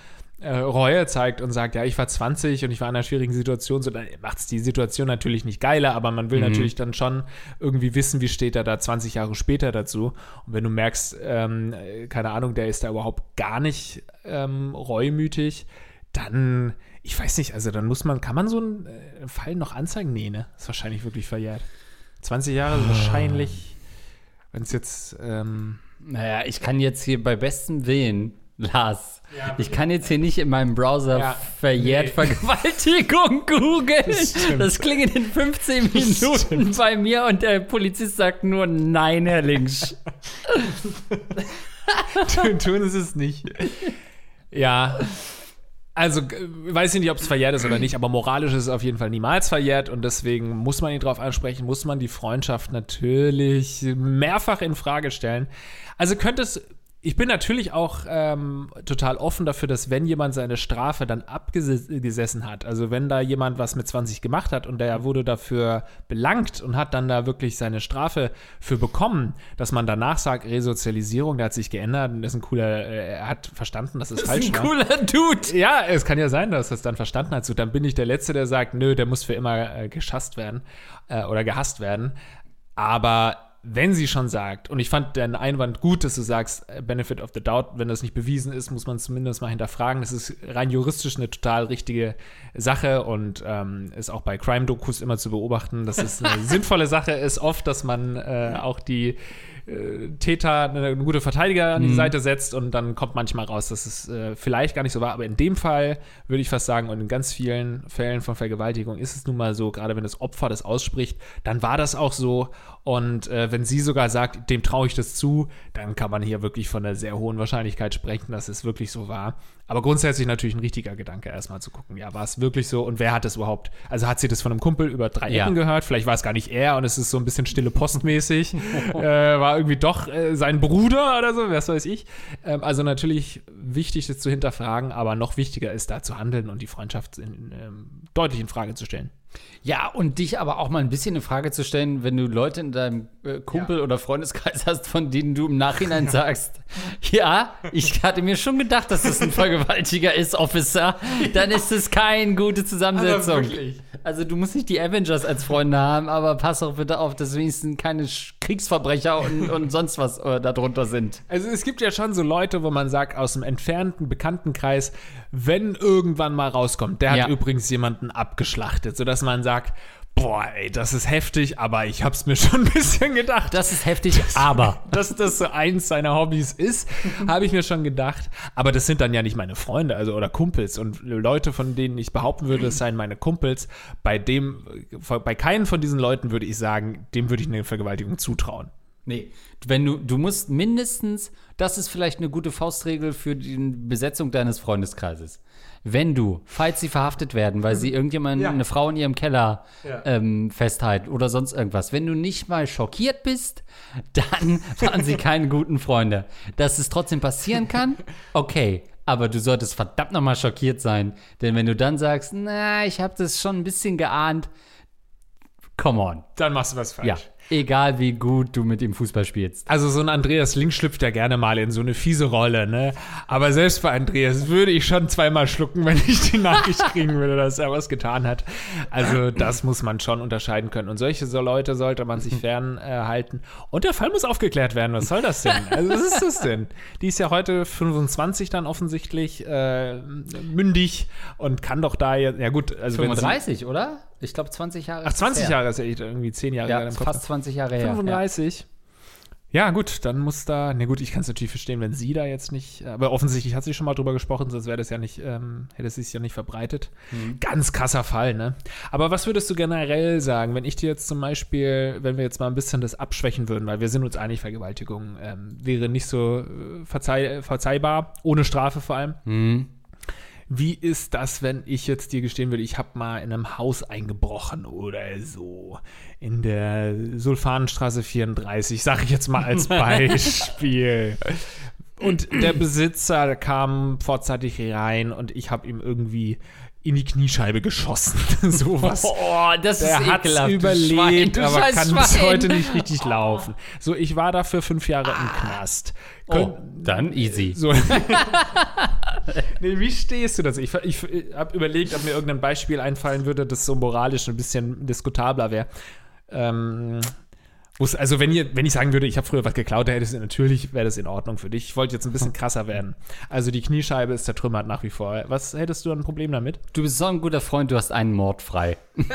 äh, Reue zeigt und sagt, ja, ich war 20 und ich war in einer schwierigen Situation, so dann macht es die Situation natürlich nicht geiler, aber man will natürlich dann schon irgendwie wissen, wie steht er da 20 Jahre später dazu. Und wenn du merkst, ähm, äh, keine Ahnung, der ist da überhaupt gar nicht ähm, reumütig, dann, ich weiß nicht, also dann muss man, kann man so einen äh, Fall noch anzeigen? Nee, ne? Ist wahrscheinlich wirklich verjährt. 20 Jahre ist wahrscheinlich, wenn es jetzt, ähm, Naja, ich kann jetzt hier bei bestem Willen, Lars, ich kann jetzt hier nicht in meinem Browser Ja, verjährt nee. Vergewaltigung [laughs] googeln. stimmt. Das klingelt in 15 Minuten bei mir und der Polizist sagt nur Nein, Herr Links. [laughs] tun, ist es nicht. Ja. Also, g- weiß ich nicht, ob es verjährt ist oder nicht, aber moralisch ist es auf jeden Fall niemals verjährt und deswegen muss man ihn drauf ansprechen, muss man die Freundschaft natürlich mehrfach in Frage stellen. Also könnte es. Ich bin natürlich auch ähm, total offen dafür, dass wenn jemand seine Strafe dann abgesessen hat, also wenn da jemand was mit 20 gemacht hat und der wurde dafür belangt und hat dann da wirklich seine Strafe für bekommen, dass man danach sagt, Resozialisierung, der hat sich geändert und ist ein cooler, äh, er hat verstanden, dass es Das falsch ist ein war. cooler Dude. Ja, es kann ja sein, dass er es dann verstanden hat. So, dann bin ich der Letzte, der sagt, nö, der muss für immer äh, geschasst werden äh, oder gehasst werden. Aber wenn sie schon sagt, und ich fand deinen Einwand gut, dass du sagst, äh, Benefit of the Doubt, wenn das nicht bewiesen ist, muss man es zumindest mal hinterfragen. Das ist rein juristisch eine total richtige Sache und ähm, ist auch bei Crime-Dokus immer zu beobachten, dass es eine [laughs] sinnvolle Sache ist, oft, dass man äh, auch die äh, Täter eine gute Verteidiger an die Seite setzt und dann kommt manchmal raus, dass es äh, vielleicht gar nicht so war. Aber in dem Fall würde ich fast sagen, und in ganz vielen Fällen von Vergewaltigung ist es nun mal so, gerade wenn das Opfer das ausspricht, dann war das auch so. Und äh, wenn sie sogar sagt, dem traue ich das zu, dann kann man hier wirklich von einer sehr hohen Wahrscheinlichkeit sprechen, dass es wirklich so war. Aber grundsätzlich natürlich ein richtiger Gedanke, erstmal zu gucken, ja, war es wirklich so und wer hat es überhaupt? Also hat sie das von einem Kumpel über drei Ja. Ecken gehört? Vielleicht war es gar nicht er und es ist so ein bisschen stille postmäßig. [laughs] äh, war irgendwie doch äh, sein Bruder oder so, was weiß ich. Ähm, also natürlich wichtig, das zu hinterfragen, aber noch wichtiger ist, da zu handeln und die Freundschaft in, ähm, deutlich in Frage zu stellen. Ja, und dich aber auch mal ein bisschen in Frage zu stellen, wenn du Leute in deinem äh, Kumpel- oder Freundeskreis [laughs] hast, von denen du im Nachhinein [laughs] sagst, ja, ich hatte mir schon gedacht, dass das ein Vergewaltiger ist, Officer, dann ist es keine gute Zusammensetzung. Wirklich. Also du musst nicht die Avengers als Freunde haben, aber pass auch bitte auf, dass wenigstens keine Kriegsverbrecher und, und sonst was äh, darunter sind. Also es gibt ja schon so Leute, wo man sagt, aus dem entfernten Bekanntenkreis, wenn irgendwann mal rauskommt, der Ja. hat übrigens jemanden abgeschlachtet, sodass man sagt, boah, ey, das ist heftig, aber ich hab's mir [laughs] schon ein bisschen gedacht. Das ist heftig, aber. dass das so eins seiner Hobbys ist, [laughs] habe ich mir schon gedacht. Aber das sind dann ja nicht meine Freunde, also oder Kumpels und Leute, von denen ich behaupten würde, es seien meine Kumpels. Bei dem, bei keinen von diesen Leuten würde ich sagen, dem würde ich eine Vergewaltigung zutrauen. Nee, wenn du, du musst mindestens, das ist vielleicht eine gute Faustregel für die Besetzung deines Freundeskreises. Wenn du, falls sie verhaftet werden, weil sie irgendjemand, Ja. eine Frau in ihrem Keller Ja. ähm, festhalten oder sonst irgendwas, wenn du nicht mal schockiert bist, [laughs] dann waren sie keine guten Freunde. Dass es trotzdem passieren kann, [laughs] okay. Aber du solltest verdammt nochmal schockiert sein. Denn wenn du dann sagst, na, ich habe das schon ein bisschen geahnt, come on. Dann machst du was falsch. Ja, egal wie gut du mit ihm Fußball spielst. Also so ein Andreas Link schlüpft ja gerne mal in so eine fiese Rolle, ne? Aber selbst bei Andreas würde ich schon zweimal schlucken, [laughs] wenn ich die Nachricht kriegen würde, dass er was getan hat. Also das muss man schon unterscheiden können. Und solche so Leute sollte man sich [laughs] fernhalten. Und der Fall muss aufgeklärt werden. Was soll das denn? Also was ist das denn? Die ist ja heute 25 dann offensichtlich äh, mündig und kann doch da jetzt, ja gut, also wenn sie- 35, oder? Ich glaube 20 Jahre. Ach, ist 20 das her. Jahre ist ja echt irgendwie 10 Jahre Ja, fast 20 Jahre her. 35. Ja. gut, dann muss da. Ne, gut, ich kann es natürlich verstehen, wenn sie da jetzt nicht. Aber offensichtlich hat sie schon mal drüber gesprochen, sonst wäre das ja nicht, ähm, hätte sie es ja nicht verbreitet. Ganz krasser Fall, ne? Aber was würdest du generell sagen, wenn ich dir jetzt zum Beispiel, wenn wir jetzt mal ein bisschen das abschwächen würden, weil wir sind uns einig, Vergewaltigung ähm, wäre nicht so äh, verzeih verzeihbar, ohne Strafe vor allem. Ja. Mhm. Wie ist das, wenn ich jetzt dir gestehen würde, ich habe mal in einem Haus eingebrochen oder so? In der Sulfanenstraße 34, sage ich jetzt mal als [laughs] Beispiel. Und der Besitzer kam vorzeitig rein und ich habe ihm irgendwie in die Kniescheibe geschossen. [laughs] Sowas. [laughs] Oh, das Der ist hat's ekelhaft. überlebt, Schwein, aber kann bis Schwein. heute nicht richtig laufen. So, ich war dafür fünf Jahre im Knast. Oh, Könnt- dann easy. so. [laughs] nee, wie stehst du dazu? Ich, ich, ich habe überlegt, ob mir irgendein Beispiel einfallen würde, das so moralisch ein bisschen diskutabler wäre. Ähm, wo's- also wenn ihr, wenn ich sagen würde, ich habe früher was geklaut, dann hättest du natürlich wäre das in Ordnung für dich. Ich wollte jetzt ein bisschen krasser werden. Also die Kniescheibe ist zertrümmert nach wie vor. Was hättest du ein Problem damit? Du bist so ein guter Freund, du hast einen Mord frei. [laughs]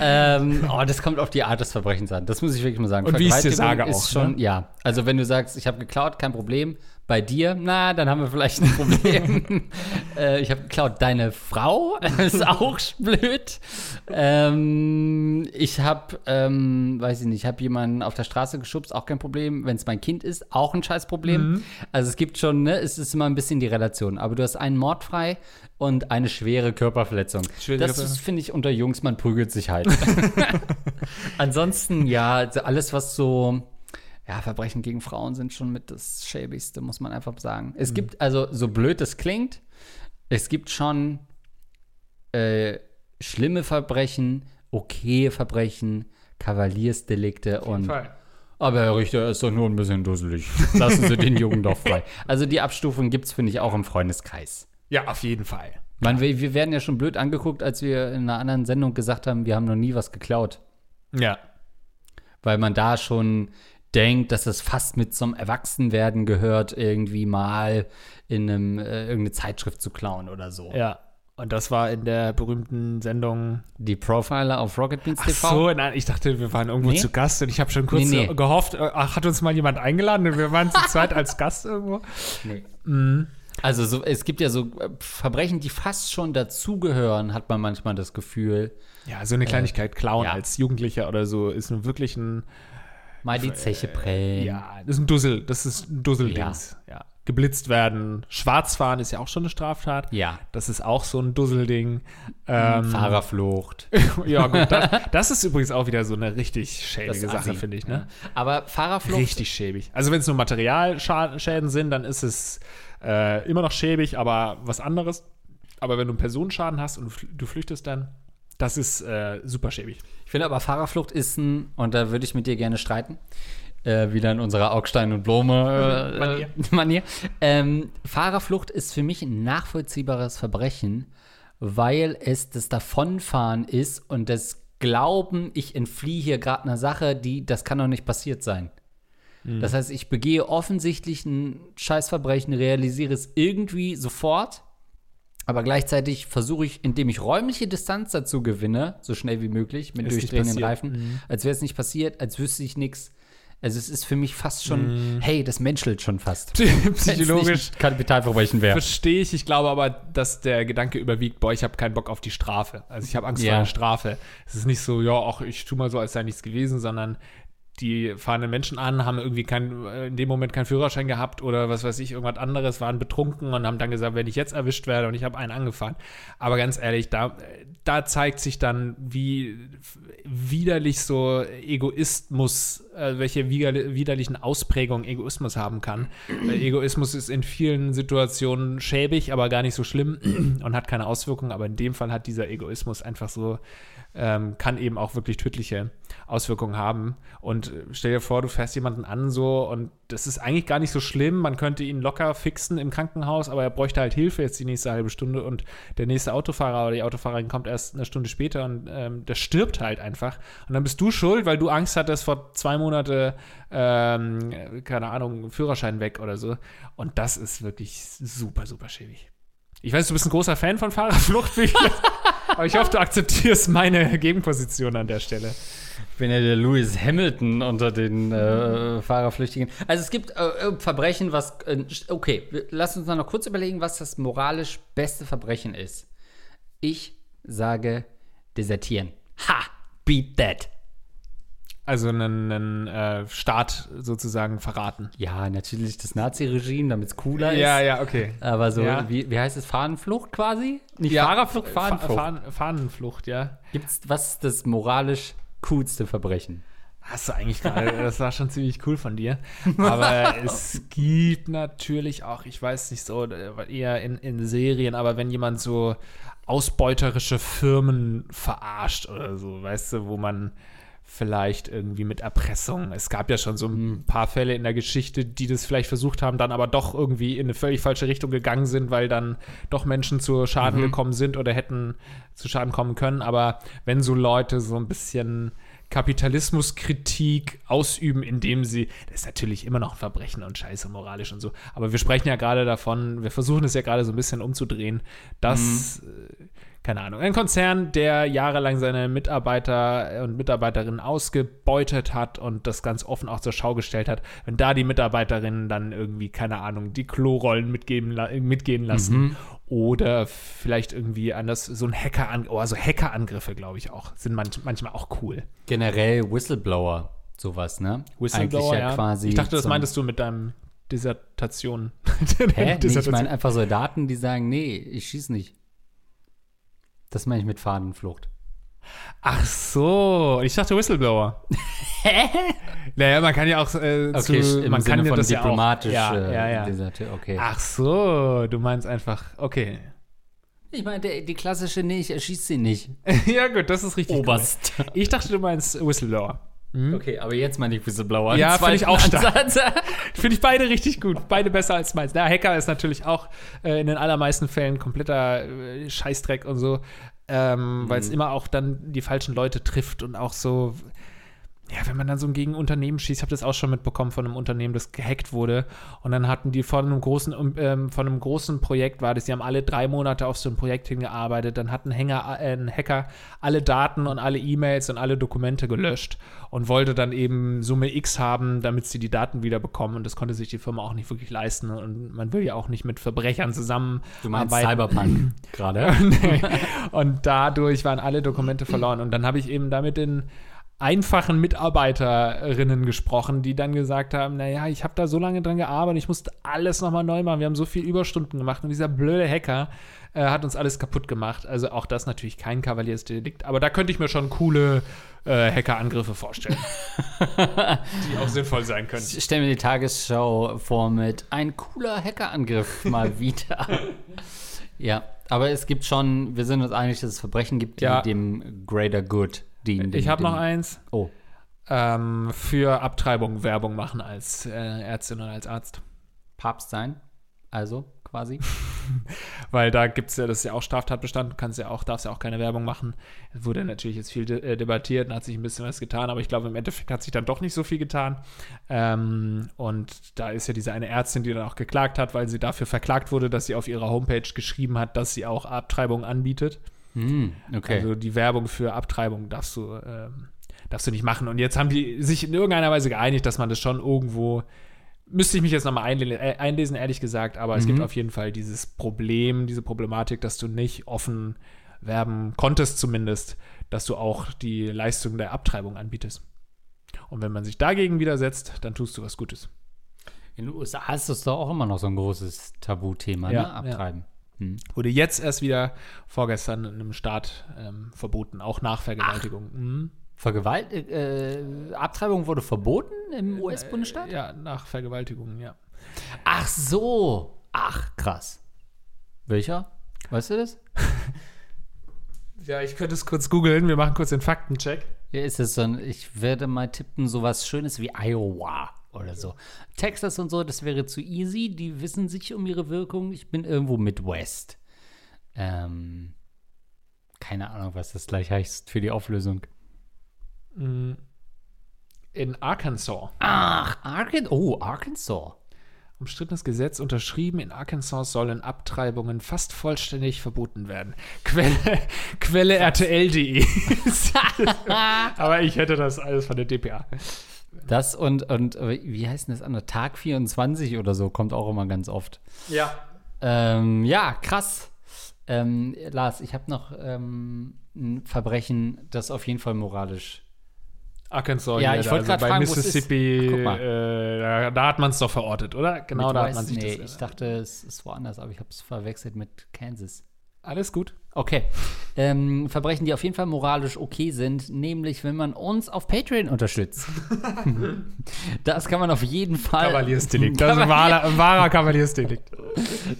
ähm, oh, das kommt auf die Art des Verbrechens an. Das muss ich wirklich mal sagen. Und wie ich's dir sage ist auch, schon, ne? ja. Also wenn du sagst, ich habe geklaut, kein Problem. Bei dir, na, dann haben wir vielleicht ein Problem. [laughs] äh, ich habe geklaut. Deine Frau [laughs] ist auch blöd. Ähm, ich habe, ähm, weiß ich nicht, ich habe jemanden auf der Straße geschubst, auch kein Problem. Wenn es mein Kind ist, auch ein Scheißproblem. Mhm. Also es gibt schon, ne, es ist immer ein bisschen die Relation. Aber du hast einen Mord frei und eine schwere Körperverletzung. Schwere das finde ich unter Jungs, man prügelt sich halt. [laughs] Ansonsten, ja, also alles, was so, ja, Verbrechen gegen Frauen sind schon mit das Schäbigste, muss man einfach sagen. Es gibt, also, so blöd es klingt, es gibt schon äh, schlimme Verbrechen, okaye Verbrechen, Kavaliersdelikte und. Aber Herr Richter, er ist doch nur ein bisschen dusselig. Lassen Sie den Jungen doch frei. Also die Abstufung gibt es, finde ich, auch im Freundeskreis. Ja, auf jeden Fall. Man, wir, wir werden ja schon blöd angeguckt, als wir in einer anderen Sendung gesagt haben, wir haben noch nie was geklaut. Ja. weil man da schon denkt, dass es fast mit zum Erwachsenwerden gehört, irgendwie mal in einem, äh, irgendeine Zeitschrift zu klauen oder so. Ja. Und das war in der berühmten Sendung. Die Profiler auf Rocket Beans Ach TV. so, nein, ich dachte, wir waren irgendwo Nee? zu Gast und ich habe schon kurz Nee, nee. gehofft, äh, ach, hat uns mal jemand eingeladen und wir waren zu [laughs] zweit als Gast irgendwo. Nee. Mhm. Also so, es gibt ja so äh, Verbrechen, die fast schon dazugehören, hat man manchmal das Gefühl. Ja, so eine Kleinigkeit klauen ja. als Jugendlicher oder so ist nun wirklich ein, Mal die Zeche prellen. ja, das ist ein Dussel, das ist ein Dusseldings. Ja. Geblitzt werden, schwarz fahren ist ja auch schon eine Straftat. Ja. Das ist auch so ein Dusselding. Ähm, [laughs] Fahrerflucht. [laughs] ja, gut, das, das ist übrigens auch wieder so eine richtig schäbige Sache, finde ich, ne? Ja. Aber Fahrerflucht. Richtig schäbig. Also wenn es nur Materialschäden sind, dann ist es äh, immer noch schäbig, aber was anderes. Aber wenn du einen Personenschaden hast und du flüchtest dann, das ist äh, super schäbig. Ich finde aber Fahrerflucht ist ein, und da würde ich mit dir gerne streiten, äh, wieder in unserer Augstein und Blome äh, [laughs] Manier. [laughs] Manier. Ähm, Fahrerflucht ist für mich ein nachvollziehbares Verbrechen, weil es das Davonfahren ist und das Glauben, ich entfliehe hier gerade einer Sache, die, das kann doch nicht passiert sein. Das heißt, ich begehe offensichtlich ein Scheißverbrechen, realisiere es irgendwie sofort, aber gleichzeitig versuche ich, indem ich räumliche Distanz dazu gewinne, so schnell wie möglich, mit Ist durchdrehenden. Reifen, als wäre es nicht passiert, als wüsste ich nichts. Also es ist für mich fast schon, hey, das menschelt schon fast. [laughs] Psychologisch Kapitalverbrechen wäre. verstehe ich. Ich glaube aber, dass der Gedanke überwiegt, boah, ich habe keinen Bock auf die Strafe. Also ich habe Angst Ja. vor einer Strafe. Es ist nicht so, ja, ach, ich tu mal so, als sei nichts gewesen, sondern die fahrenden Menschen an, haben irgendwie kein, in dem Moment keinen Führerschein gehabt oder was weiß ich, irgendwas anderes, waren betrunken und haben dann gesagt, wenn ich jetzt erwischt werde und ich habe einen angefahren. Aber ganz ehrlich, da, da zeigt sich dann, wie widerlich so Egoismus, äh, welche wider- widerlichen Ausprägungen Egoismus haben kann. Egoismus ist in vielen Situationen schäbig, aber gar nicht so schlimm und hat keine Auswirkungen. Aber in dem Fall hat dieser Egoismus einfach so, ähm, kann eben auch wirklich tödliche Auswirkungen haben. Und äh, stell dir vor, du fährst jemanden an so und das ist eigentlich gar nicht so schlimm. Man könnte ihn locker fixen im Krankenhaus, aber er bräuchte halt Hilfe jetzt die nächste halbe Stunde und der nächste Autofahrer oder die Autofahrerin kommt erst eine Stunde später und ähm, der stirbt halt einfach. Und dann bist du schuld, weil du Angst hattest vor zwei Monate, ähm, keine Ahnung, Führerschein weg oder so. Und das ist wirklich super, super schäbig. Ich weiß, du bist ein großer Fan von Fahrerflucht, [laughs] aber ich hoffe, du akzeptierst meine Gegenposition an der Stelle. Ich bin ja der Lewis Hamilton unter den äh, Fahrerflüchtigen. Also es gibt äh, Verbrechen, was. Äh, okay, lass uns mal noch kurz überlegen, was das moralisch beste Verbrechen ist. Ich sage desertieren. Ha! Beat that! Also einen, einen äh, Staat sozusagen verraten. Ja, natürlich das Nazi-Regime, damit es cooler Ja, ist. ja, okay. Aber so, Ja. wie, wie heißt es? Fahnenflucht quasi? Nicht Ja, Fahrerflucht, Fa- Fahnenflucht. Fahnen, Fahnenflucht, ja. Gibt's was ist das moralisch coolste Verbrechen? Hast du eigentlich gerade, [laughs] das war schon ziemlich cool von dir. Aber [laughs] es gibt natürlich auch, ich weiß nicht so, äh, eher in, in Serien, aber wenn jemand so ausbeuterische Firmen verarscht oder so, weißt du, wo man vielleicht irgendwie mit Erpressung. Es gab ja schon so ein paar Fälle in der Geschichte, die das vielleicht versucht haben, dann aber doch irgendwie in eine völlig falsche Richtung gegangen sind, weil dann doch Menschen zu Schaden gekommen sind oder hätten zu Schaden kommen können. Aber wenn so Leute so ein bisschen Kapitalismuskritik ausüben, indem sie, das ist natürlich immer noch ein Verbrechen und scheiße moralisch und so, aber wir sprechen ja gerade davon, wir versuchen es ja gerade so ein bisschen umzudrehen, dass, äh, keine Ahnung, ein Konzern, der jahrelang seine Mitarbeiter und Mitarbeiterinnen ausgebeutet hat und das ganz offen auch zur Schau gestellt hat, wenn da die Mitarbeiterinnen dann irgendwie, keine Ahnung, die Klorollen mitgeben, mitgehen lassen oder vielleicht irgendwie anders, so ein Hacker, oh, so Hackerangriffe, glaube ich auch, sind manch, manchmal auch cool. Generell Whistleblower, sowas, ne? Whistleblower, Eigentlich ja. quasi ich dachte, das meintest du mit deinem Dissertation. [laughs] Hä? Nee, ich Dissertation. meine einfach Soldaten, die sagen, nee, ich schieß nicht. Das meine ich mit Fahnenflucht. Ach so, ich dachte Whistleblower. [laughs] Hä? Naja, man kann ja auch äh, Okay, zu, man Sinne kann ja von das diplomatisch. Ja, auch, äh, ja, ja, ja. Okay. Ach so, du meinst einfach, okay. Ich meine, der- die klassische, nee, ich erschieß sie nicht. [laughs] ja, gut, das ist richtig. Oberst. Cool. Ich dachte, du meinst Whistleblower. Okay, aber jetzt meine ich Whistleblower. Hm? Ja, finde ich auch stark. [laughs] Finde ich beide richtig gut. Beide besser als meins. Na, Hacker ist natürlich auch äh, in den allermeisten Fällen kompletter äh, Scheißdreck und so, ähm, weil Mhm. es immer auch dann die falschen Leute trifft und auch so. Ja, wenn man dann so gegen ein Unternehmen schießt, ich habe das auch schon mitbekommen von einem Unternehmen, das gehackt wurde. Und dann hatten die von einem großen, ähm, von einem großen Projekt war das, die haben alle drei Monate auf so ein Projekt hingearbeitet. Dann hat ein, Hänger, äh, ein Hacker alle Daten und alle E-Mails und alle Dokumente gelöscht und wollte dann eben Summe X haben, damit sie die Daten wieder bekommen. Und das konnte sich die Firma auch nicht wirklich leisten. Und man will ja auch nicht mit Verbrechern zusammen. Du meinst Cyberpunk [laughs] gerade. [laughs] und dadurch waren alle Dokumente verloren. Und dann habe ich eben damit den einfachen Mitarbeiterinnen gesprochen, die dann gesagt haben, naja, ich habe da so lange dran gearbeitet, ich musste alles nochmal neu machen, wir haben so viel Überstunden gemacht und dieser blöde Hacker äh, hat uns alles kaputt gemacht. Also auch das natürlich kein Kavaliersdelikt, aber da könnte ich mir schon coole äh, Hackerangriffe vorstellen, [laughs] die auch sinnvoll sein können. Ich stelle mir die Tagesschau vor mit ein cooler Hackerangriff [laughs] mal wieder. ja, aber es gibt schon, wir sind uns einig, dass es Verbrechen gibt, die Ja. dem Greater Good dienen. Ich dem- habe noch eins. Oh, Ähm, für Abtreibung Werbung machen als äh, Ärztin oder als Arzt. Papst sein, also quasi. [laughs] Weil da gibt es ja, das ist ja auch Straftatbestand, kannst ja auch, darfst ja auch keine Werbung machen. Es wurde natürlich jetzt viel de äh, debattiert und hat sich ein bisschen was getan, aber ich glaube, im Endeffekt hat sich dann doch nicht so viel getan. Ähm, und da ist ja diese eine Ärztin, die dann auch geklagt hat, weil sie dafür verklagt wurde, dass sie auf ihrer Homepage geschrieben hat, dass sie auch Abtreibung anbietet. Hm, okay. Also die Werbung für Abtreibung darfst du, ähm, darfst du nicht machen. Und jetzt haben die sich in irgendeiner Weise geeinigt, dass man das schon irgendwo. Müsste ich mich jetzt nochmal einlesen, äh, einlesen, ehrlich gesagt, aber es Mhm. gibt auf jeden Fall dieses Problem, diese Problematik, dass du nicht offen werben konntest, zumindest, dass du auch die Leistung der Abtreibung anbietest. Und wenn man sich dagegen widersetzt, dann tust du was Gutes. In den USA ist das doch auch immer noch so ein großes Tabuthema, Ja, ne? Abtreiben. Hm. Wurde jetzt erst wieder vorgestern in einem Staat ähm, verboten, auch nach Vergewaltigung. Mhm. Vergewalt äh, Abtreibung wurde verboten im US-Bundesstaat? Ja, nach Vergewaltigung, ja. Ach so. Ach, krass. Welcher? Weißt du das? [laughs] Ja, ich könnte es kurz googeln. Wir machen kurz den Faktencheck. Ja, ist es so ein, ich werde mal tippen, sowas Schönes wie Iowa oder so. Texas und so, das wäre zu easy. Die wissen sich um ihre Wirkung. Ich bin irgendwo Midwest. Ähm, keine Ahnung, was das gleich heißt für die Auflösung. In Arkansas. Ach, Arkansas. Oh, Arkansas. Umstrittenes Gesetz unterschrieben. In Arkansas sollen Abtreibungen fast vollständig verboten werden. Quelle, [laughs] Quelle RTL.de. [laughs] [laughs] Aber ich hätte das alles von der DPA. Das und, und äh, wie heißt denn das andere? Tag 24 oder so kommt auch immer ganz oft. Ja. Ähm, ja, krass. Ähm, Lars, ich habe noch ähm, ein Verbrechen, das auf jeden Fall moralisch. Arkansas. Ja, ich wollte grad bei fragen. Mississippi. Ach, äh, da, da hat man es doch verortet, oder? Genau, da hat man sich nee, das. ich dachte, es ist woanders, aber ich habe es verwechselt mit Kansas. Alles gut. Okay. Ähm, Verbrechen, die auf jeden Fall moralisch okay sind, nämlich wenn man uns auf Patreon unterstützt. [laughs] das kann man auf jeden Fall. Kavaliersdelikt. Das ist ein wahrer, ein wahrer Kavaliersdelikt.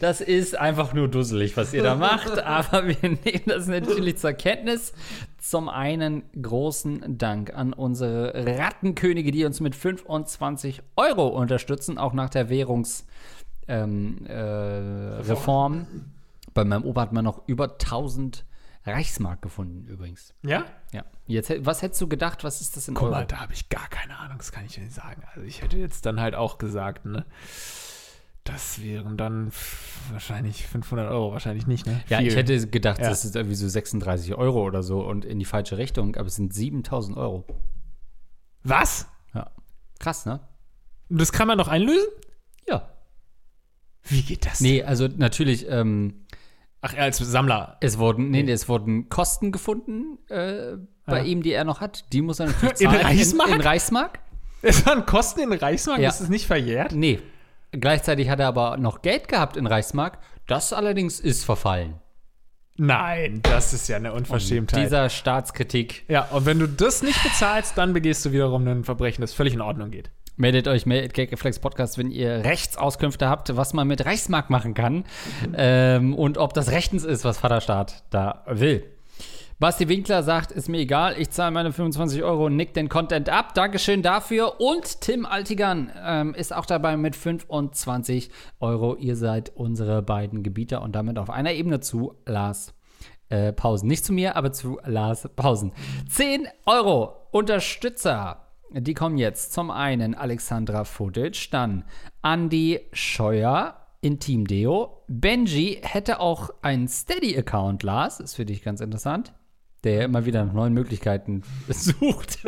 Das ist einfach nur dusselig, was ihr da macht, [laughs] aber wir nehmen das natürlich zur Kenntnis. Zum einen großen Dank an unsere Rattenkönige, die uns mit 25 Euro unterstützen, auch nach der Währungsreform. Ähm, äh, Reform. Bei meinem Opa hat man noch über 1000 Reichsmark gefunden, übrigens. Ja? Ja. Jetzt, was hättest du gedacht, was ist das in Guck Euro? mal, da habe ich gar keine Ahnung, das kann ich dir nicht sagen. Also ich hätte jetzt dann halt auch gesagt, ne? Das wären dann wahrscheinlich 500 Euro, wahrscheinlich nicht, ne? Ja, Viel. ich hätte gedacht, Ja. das ist irgendwie so 36 Euro oder so und in die falsche Richtung, aber es sind 7000 Euro. Was? Ja. Krass, ne? Und das kann man noch einlösen? Ja. Wie geht das? Nee, also natürlich, ähm, Ach, er als Sammler. es wurden, nee, es wurden Kosten gefunden äh, bei Ja. ihm, die er noch hat. Die muss er natürlich [laughs] In zahlen. Reichsmark? In, in Reichsmark? Es waren Kosten in Reichsmark, Ja. ist es nicht verjährt? Nee. Gleichzeitig hat er aber noch Geld gehabt in Reichsmark. Das allerdings ist verfallen. Nein, das ist ja eine Unverschämtheit. Dieser Staatskritik. ja, und wenn du das nicht bezahlst, dann begehst du wiederum ein Verbrechen, das völlig in Ordnung geht. Meldet euch, meldet Gagreflex Podcast, wenn ihr Rechtsauskünfte habt, was man mit Reichsmark machen kann ähm, und ob das rechtens ist, was Vaterstaat da will. Basti Winkler sagt, ist mir egal, ich zahle meine 25 Euro und nick den Content ab. Dankeschön dafür. Und Tim Altigan ähm, ist auch dabei mit 25 Euro. Ihr seid unsere beiden Gebieter und damit auf einer Ebene zu Lars äh, Pausen. Nicht zu mir, aber zu Lars Pausen. 10 Euro Unterstützer Die kommen jetzt zum einen Alexandra Fodic, dann Andy Scheuer, Intim Deo. Benji hätte auch einen Steady-Account, Lars, ist für dich ganz interessant, der immer wieder nach neuen Möglichkeiten [laughs] sucht.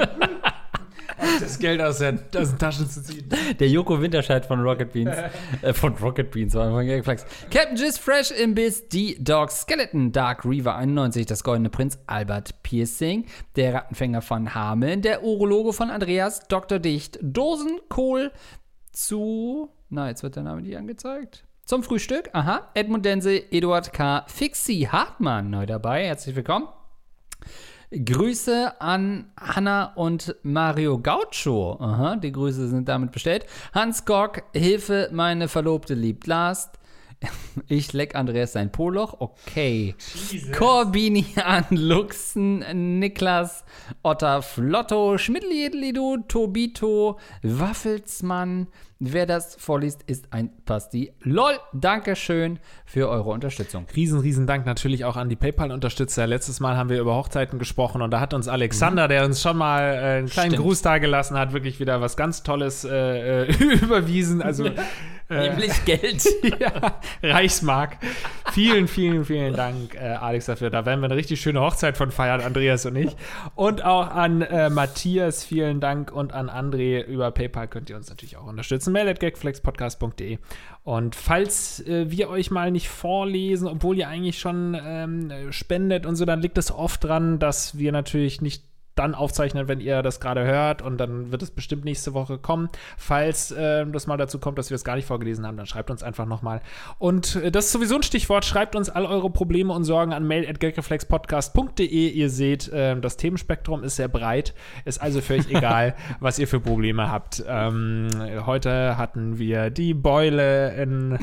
[laughs] Das Geld aus, der, aus den Taschen zu ziehen. Der Joko Winterscheid von Rocket Beans. [laughs] äh, von Rocket Beans, war von Gagflex. Captain Jizz Fresh Imbiss, die Dog Skeleton, Dark Reaver 91, das Goldene Prinz, Albert Piercing, der Rattenfänger von Hameln, der Urologe von Andreas, Dr. Dicht, Dosenkohl zu. Na, jetzt wird der Name nicht angezeigt. Zum Frühstück, aha. Edmund Dense, Eduard K., Fixi Hartmann neu dabei. Herzlich willkommen. Grüße an Hanna und Mario Gaucho. Aha, die Grüße sind damit bestellt. Hans Gork, Hilfe, meine Verlobte liebt Last. [laughs] Ich leck Andreas sein Poloch. Okay. Corbini an Luxen, Niklas, Otter Flotto, Schmidtliedlidu, Tobito, Waffelsmann. Wer das vorliest, ist ein Pasti. LOL, Dankeschön für eure Unterstützung. Riesen, riesen Dank natürlich auch an die PayPal-Unterstützer. Letztes Mal haben wir über Hochzeiten gesprochen und da hat uns Alexander, der uns schon mal äh, einen kleinen Stimmt. Gruß dagelassen hat, wirklich wieder was ganz Tolles äh, äh, [laughs] überwiesen. Also [laughs] äh, Nämlich [laughs] Geld. ja, Reichsmark. Vielen, vielen, vielen Dank, äh, Alex, dafür. Da werden wir eine richtig schöne Hochzeit von feiern, Andreas und ich. Und auch an äh, Matthias, vielen Dank. Und an André über PayPal könnt ihr uns natürlich auch unterstützen. Mail at gagflexpodcast.de. Und falls äh, wir euch mal nicht vorlesen, obwohl ihr eigentlich schon ähm, spendet und so, dann liegt es oft dran, dass wir natürlich nicht dann aufzeichnen, wenn ihr das gerade hört und dann wird es bestimmt nächste Woche kommen. Falls äh, das mal dazu kommt, dass wir es gar nicht vorgelesen haben, dann schreibt uns einfach nochmal. Und äh, das ist sowieso ein Stichwort. Schreibt uns all eure Probleme und Sorgen an mail.gagreflexpodcast.de. Ihr seht, äh, das Themenspektrum ist sehr breit. Ist also völlig [laughs] egal, was ihr für Probleme habt. Ähm, heute hatten wir die Beule in,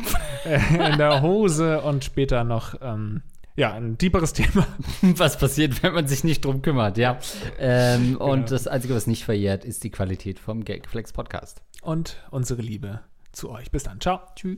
äh, in der Hose und später noch ähm, ja, ein tieferes Thema. [laughs] was passiert, wenn man sich nicht drum kümmert, ja. Ähm, Und das Einzige, was nicht verjährt, ist die Qualität vom Gagflex Podcast. Und unsere Liebe zu euch. Bis dann. Ciao. Tschüss.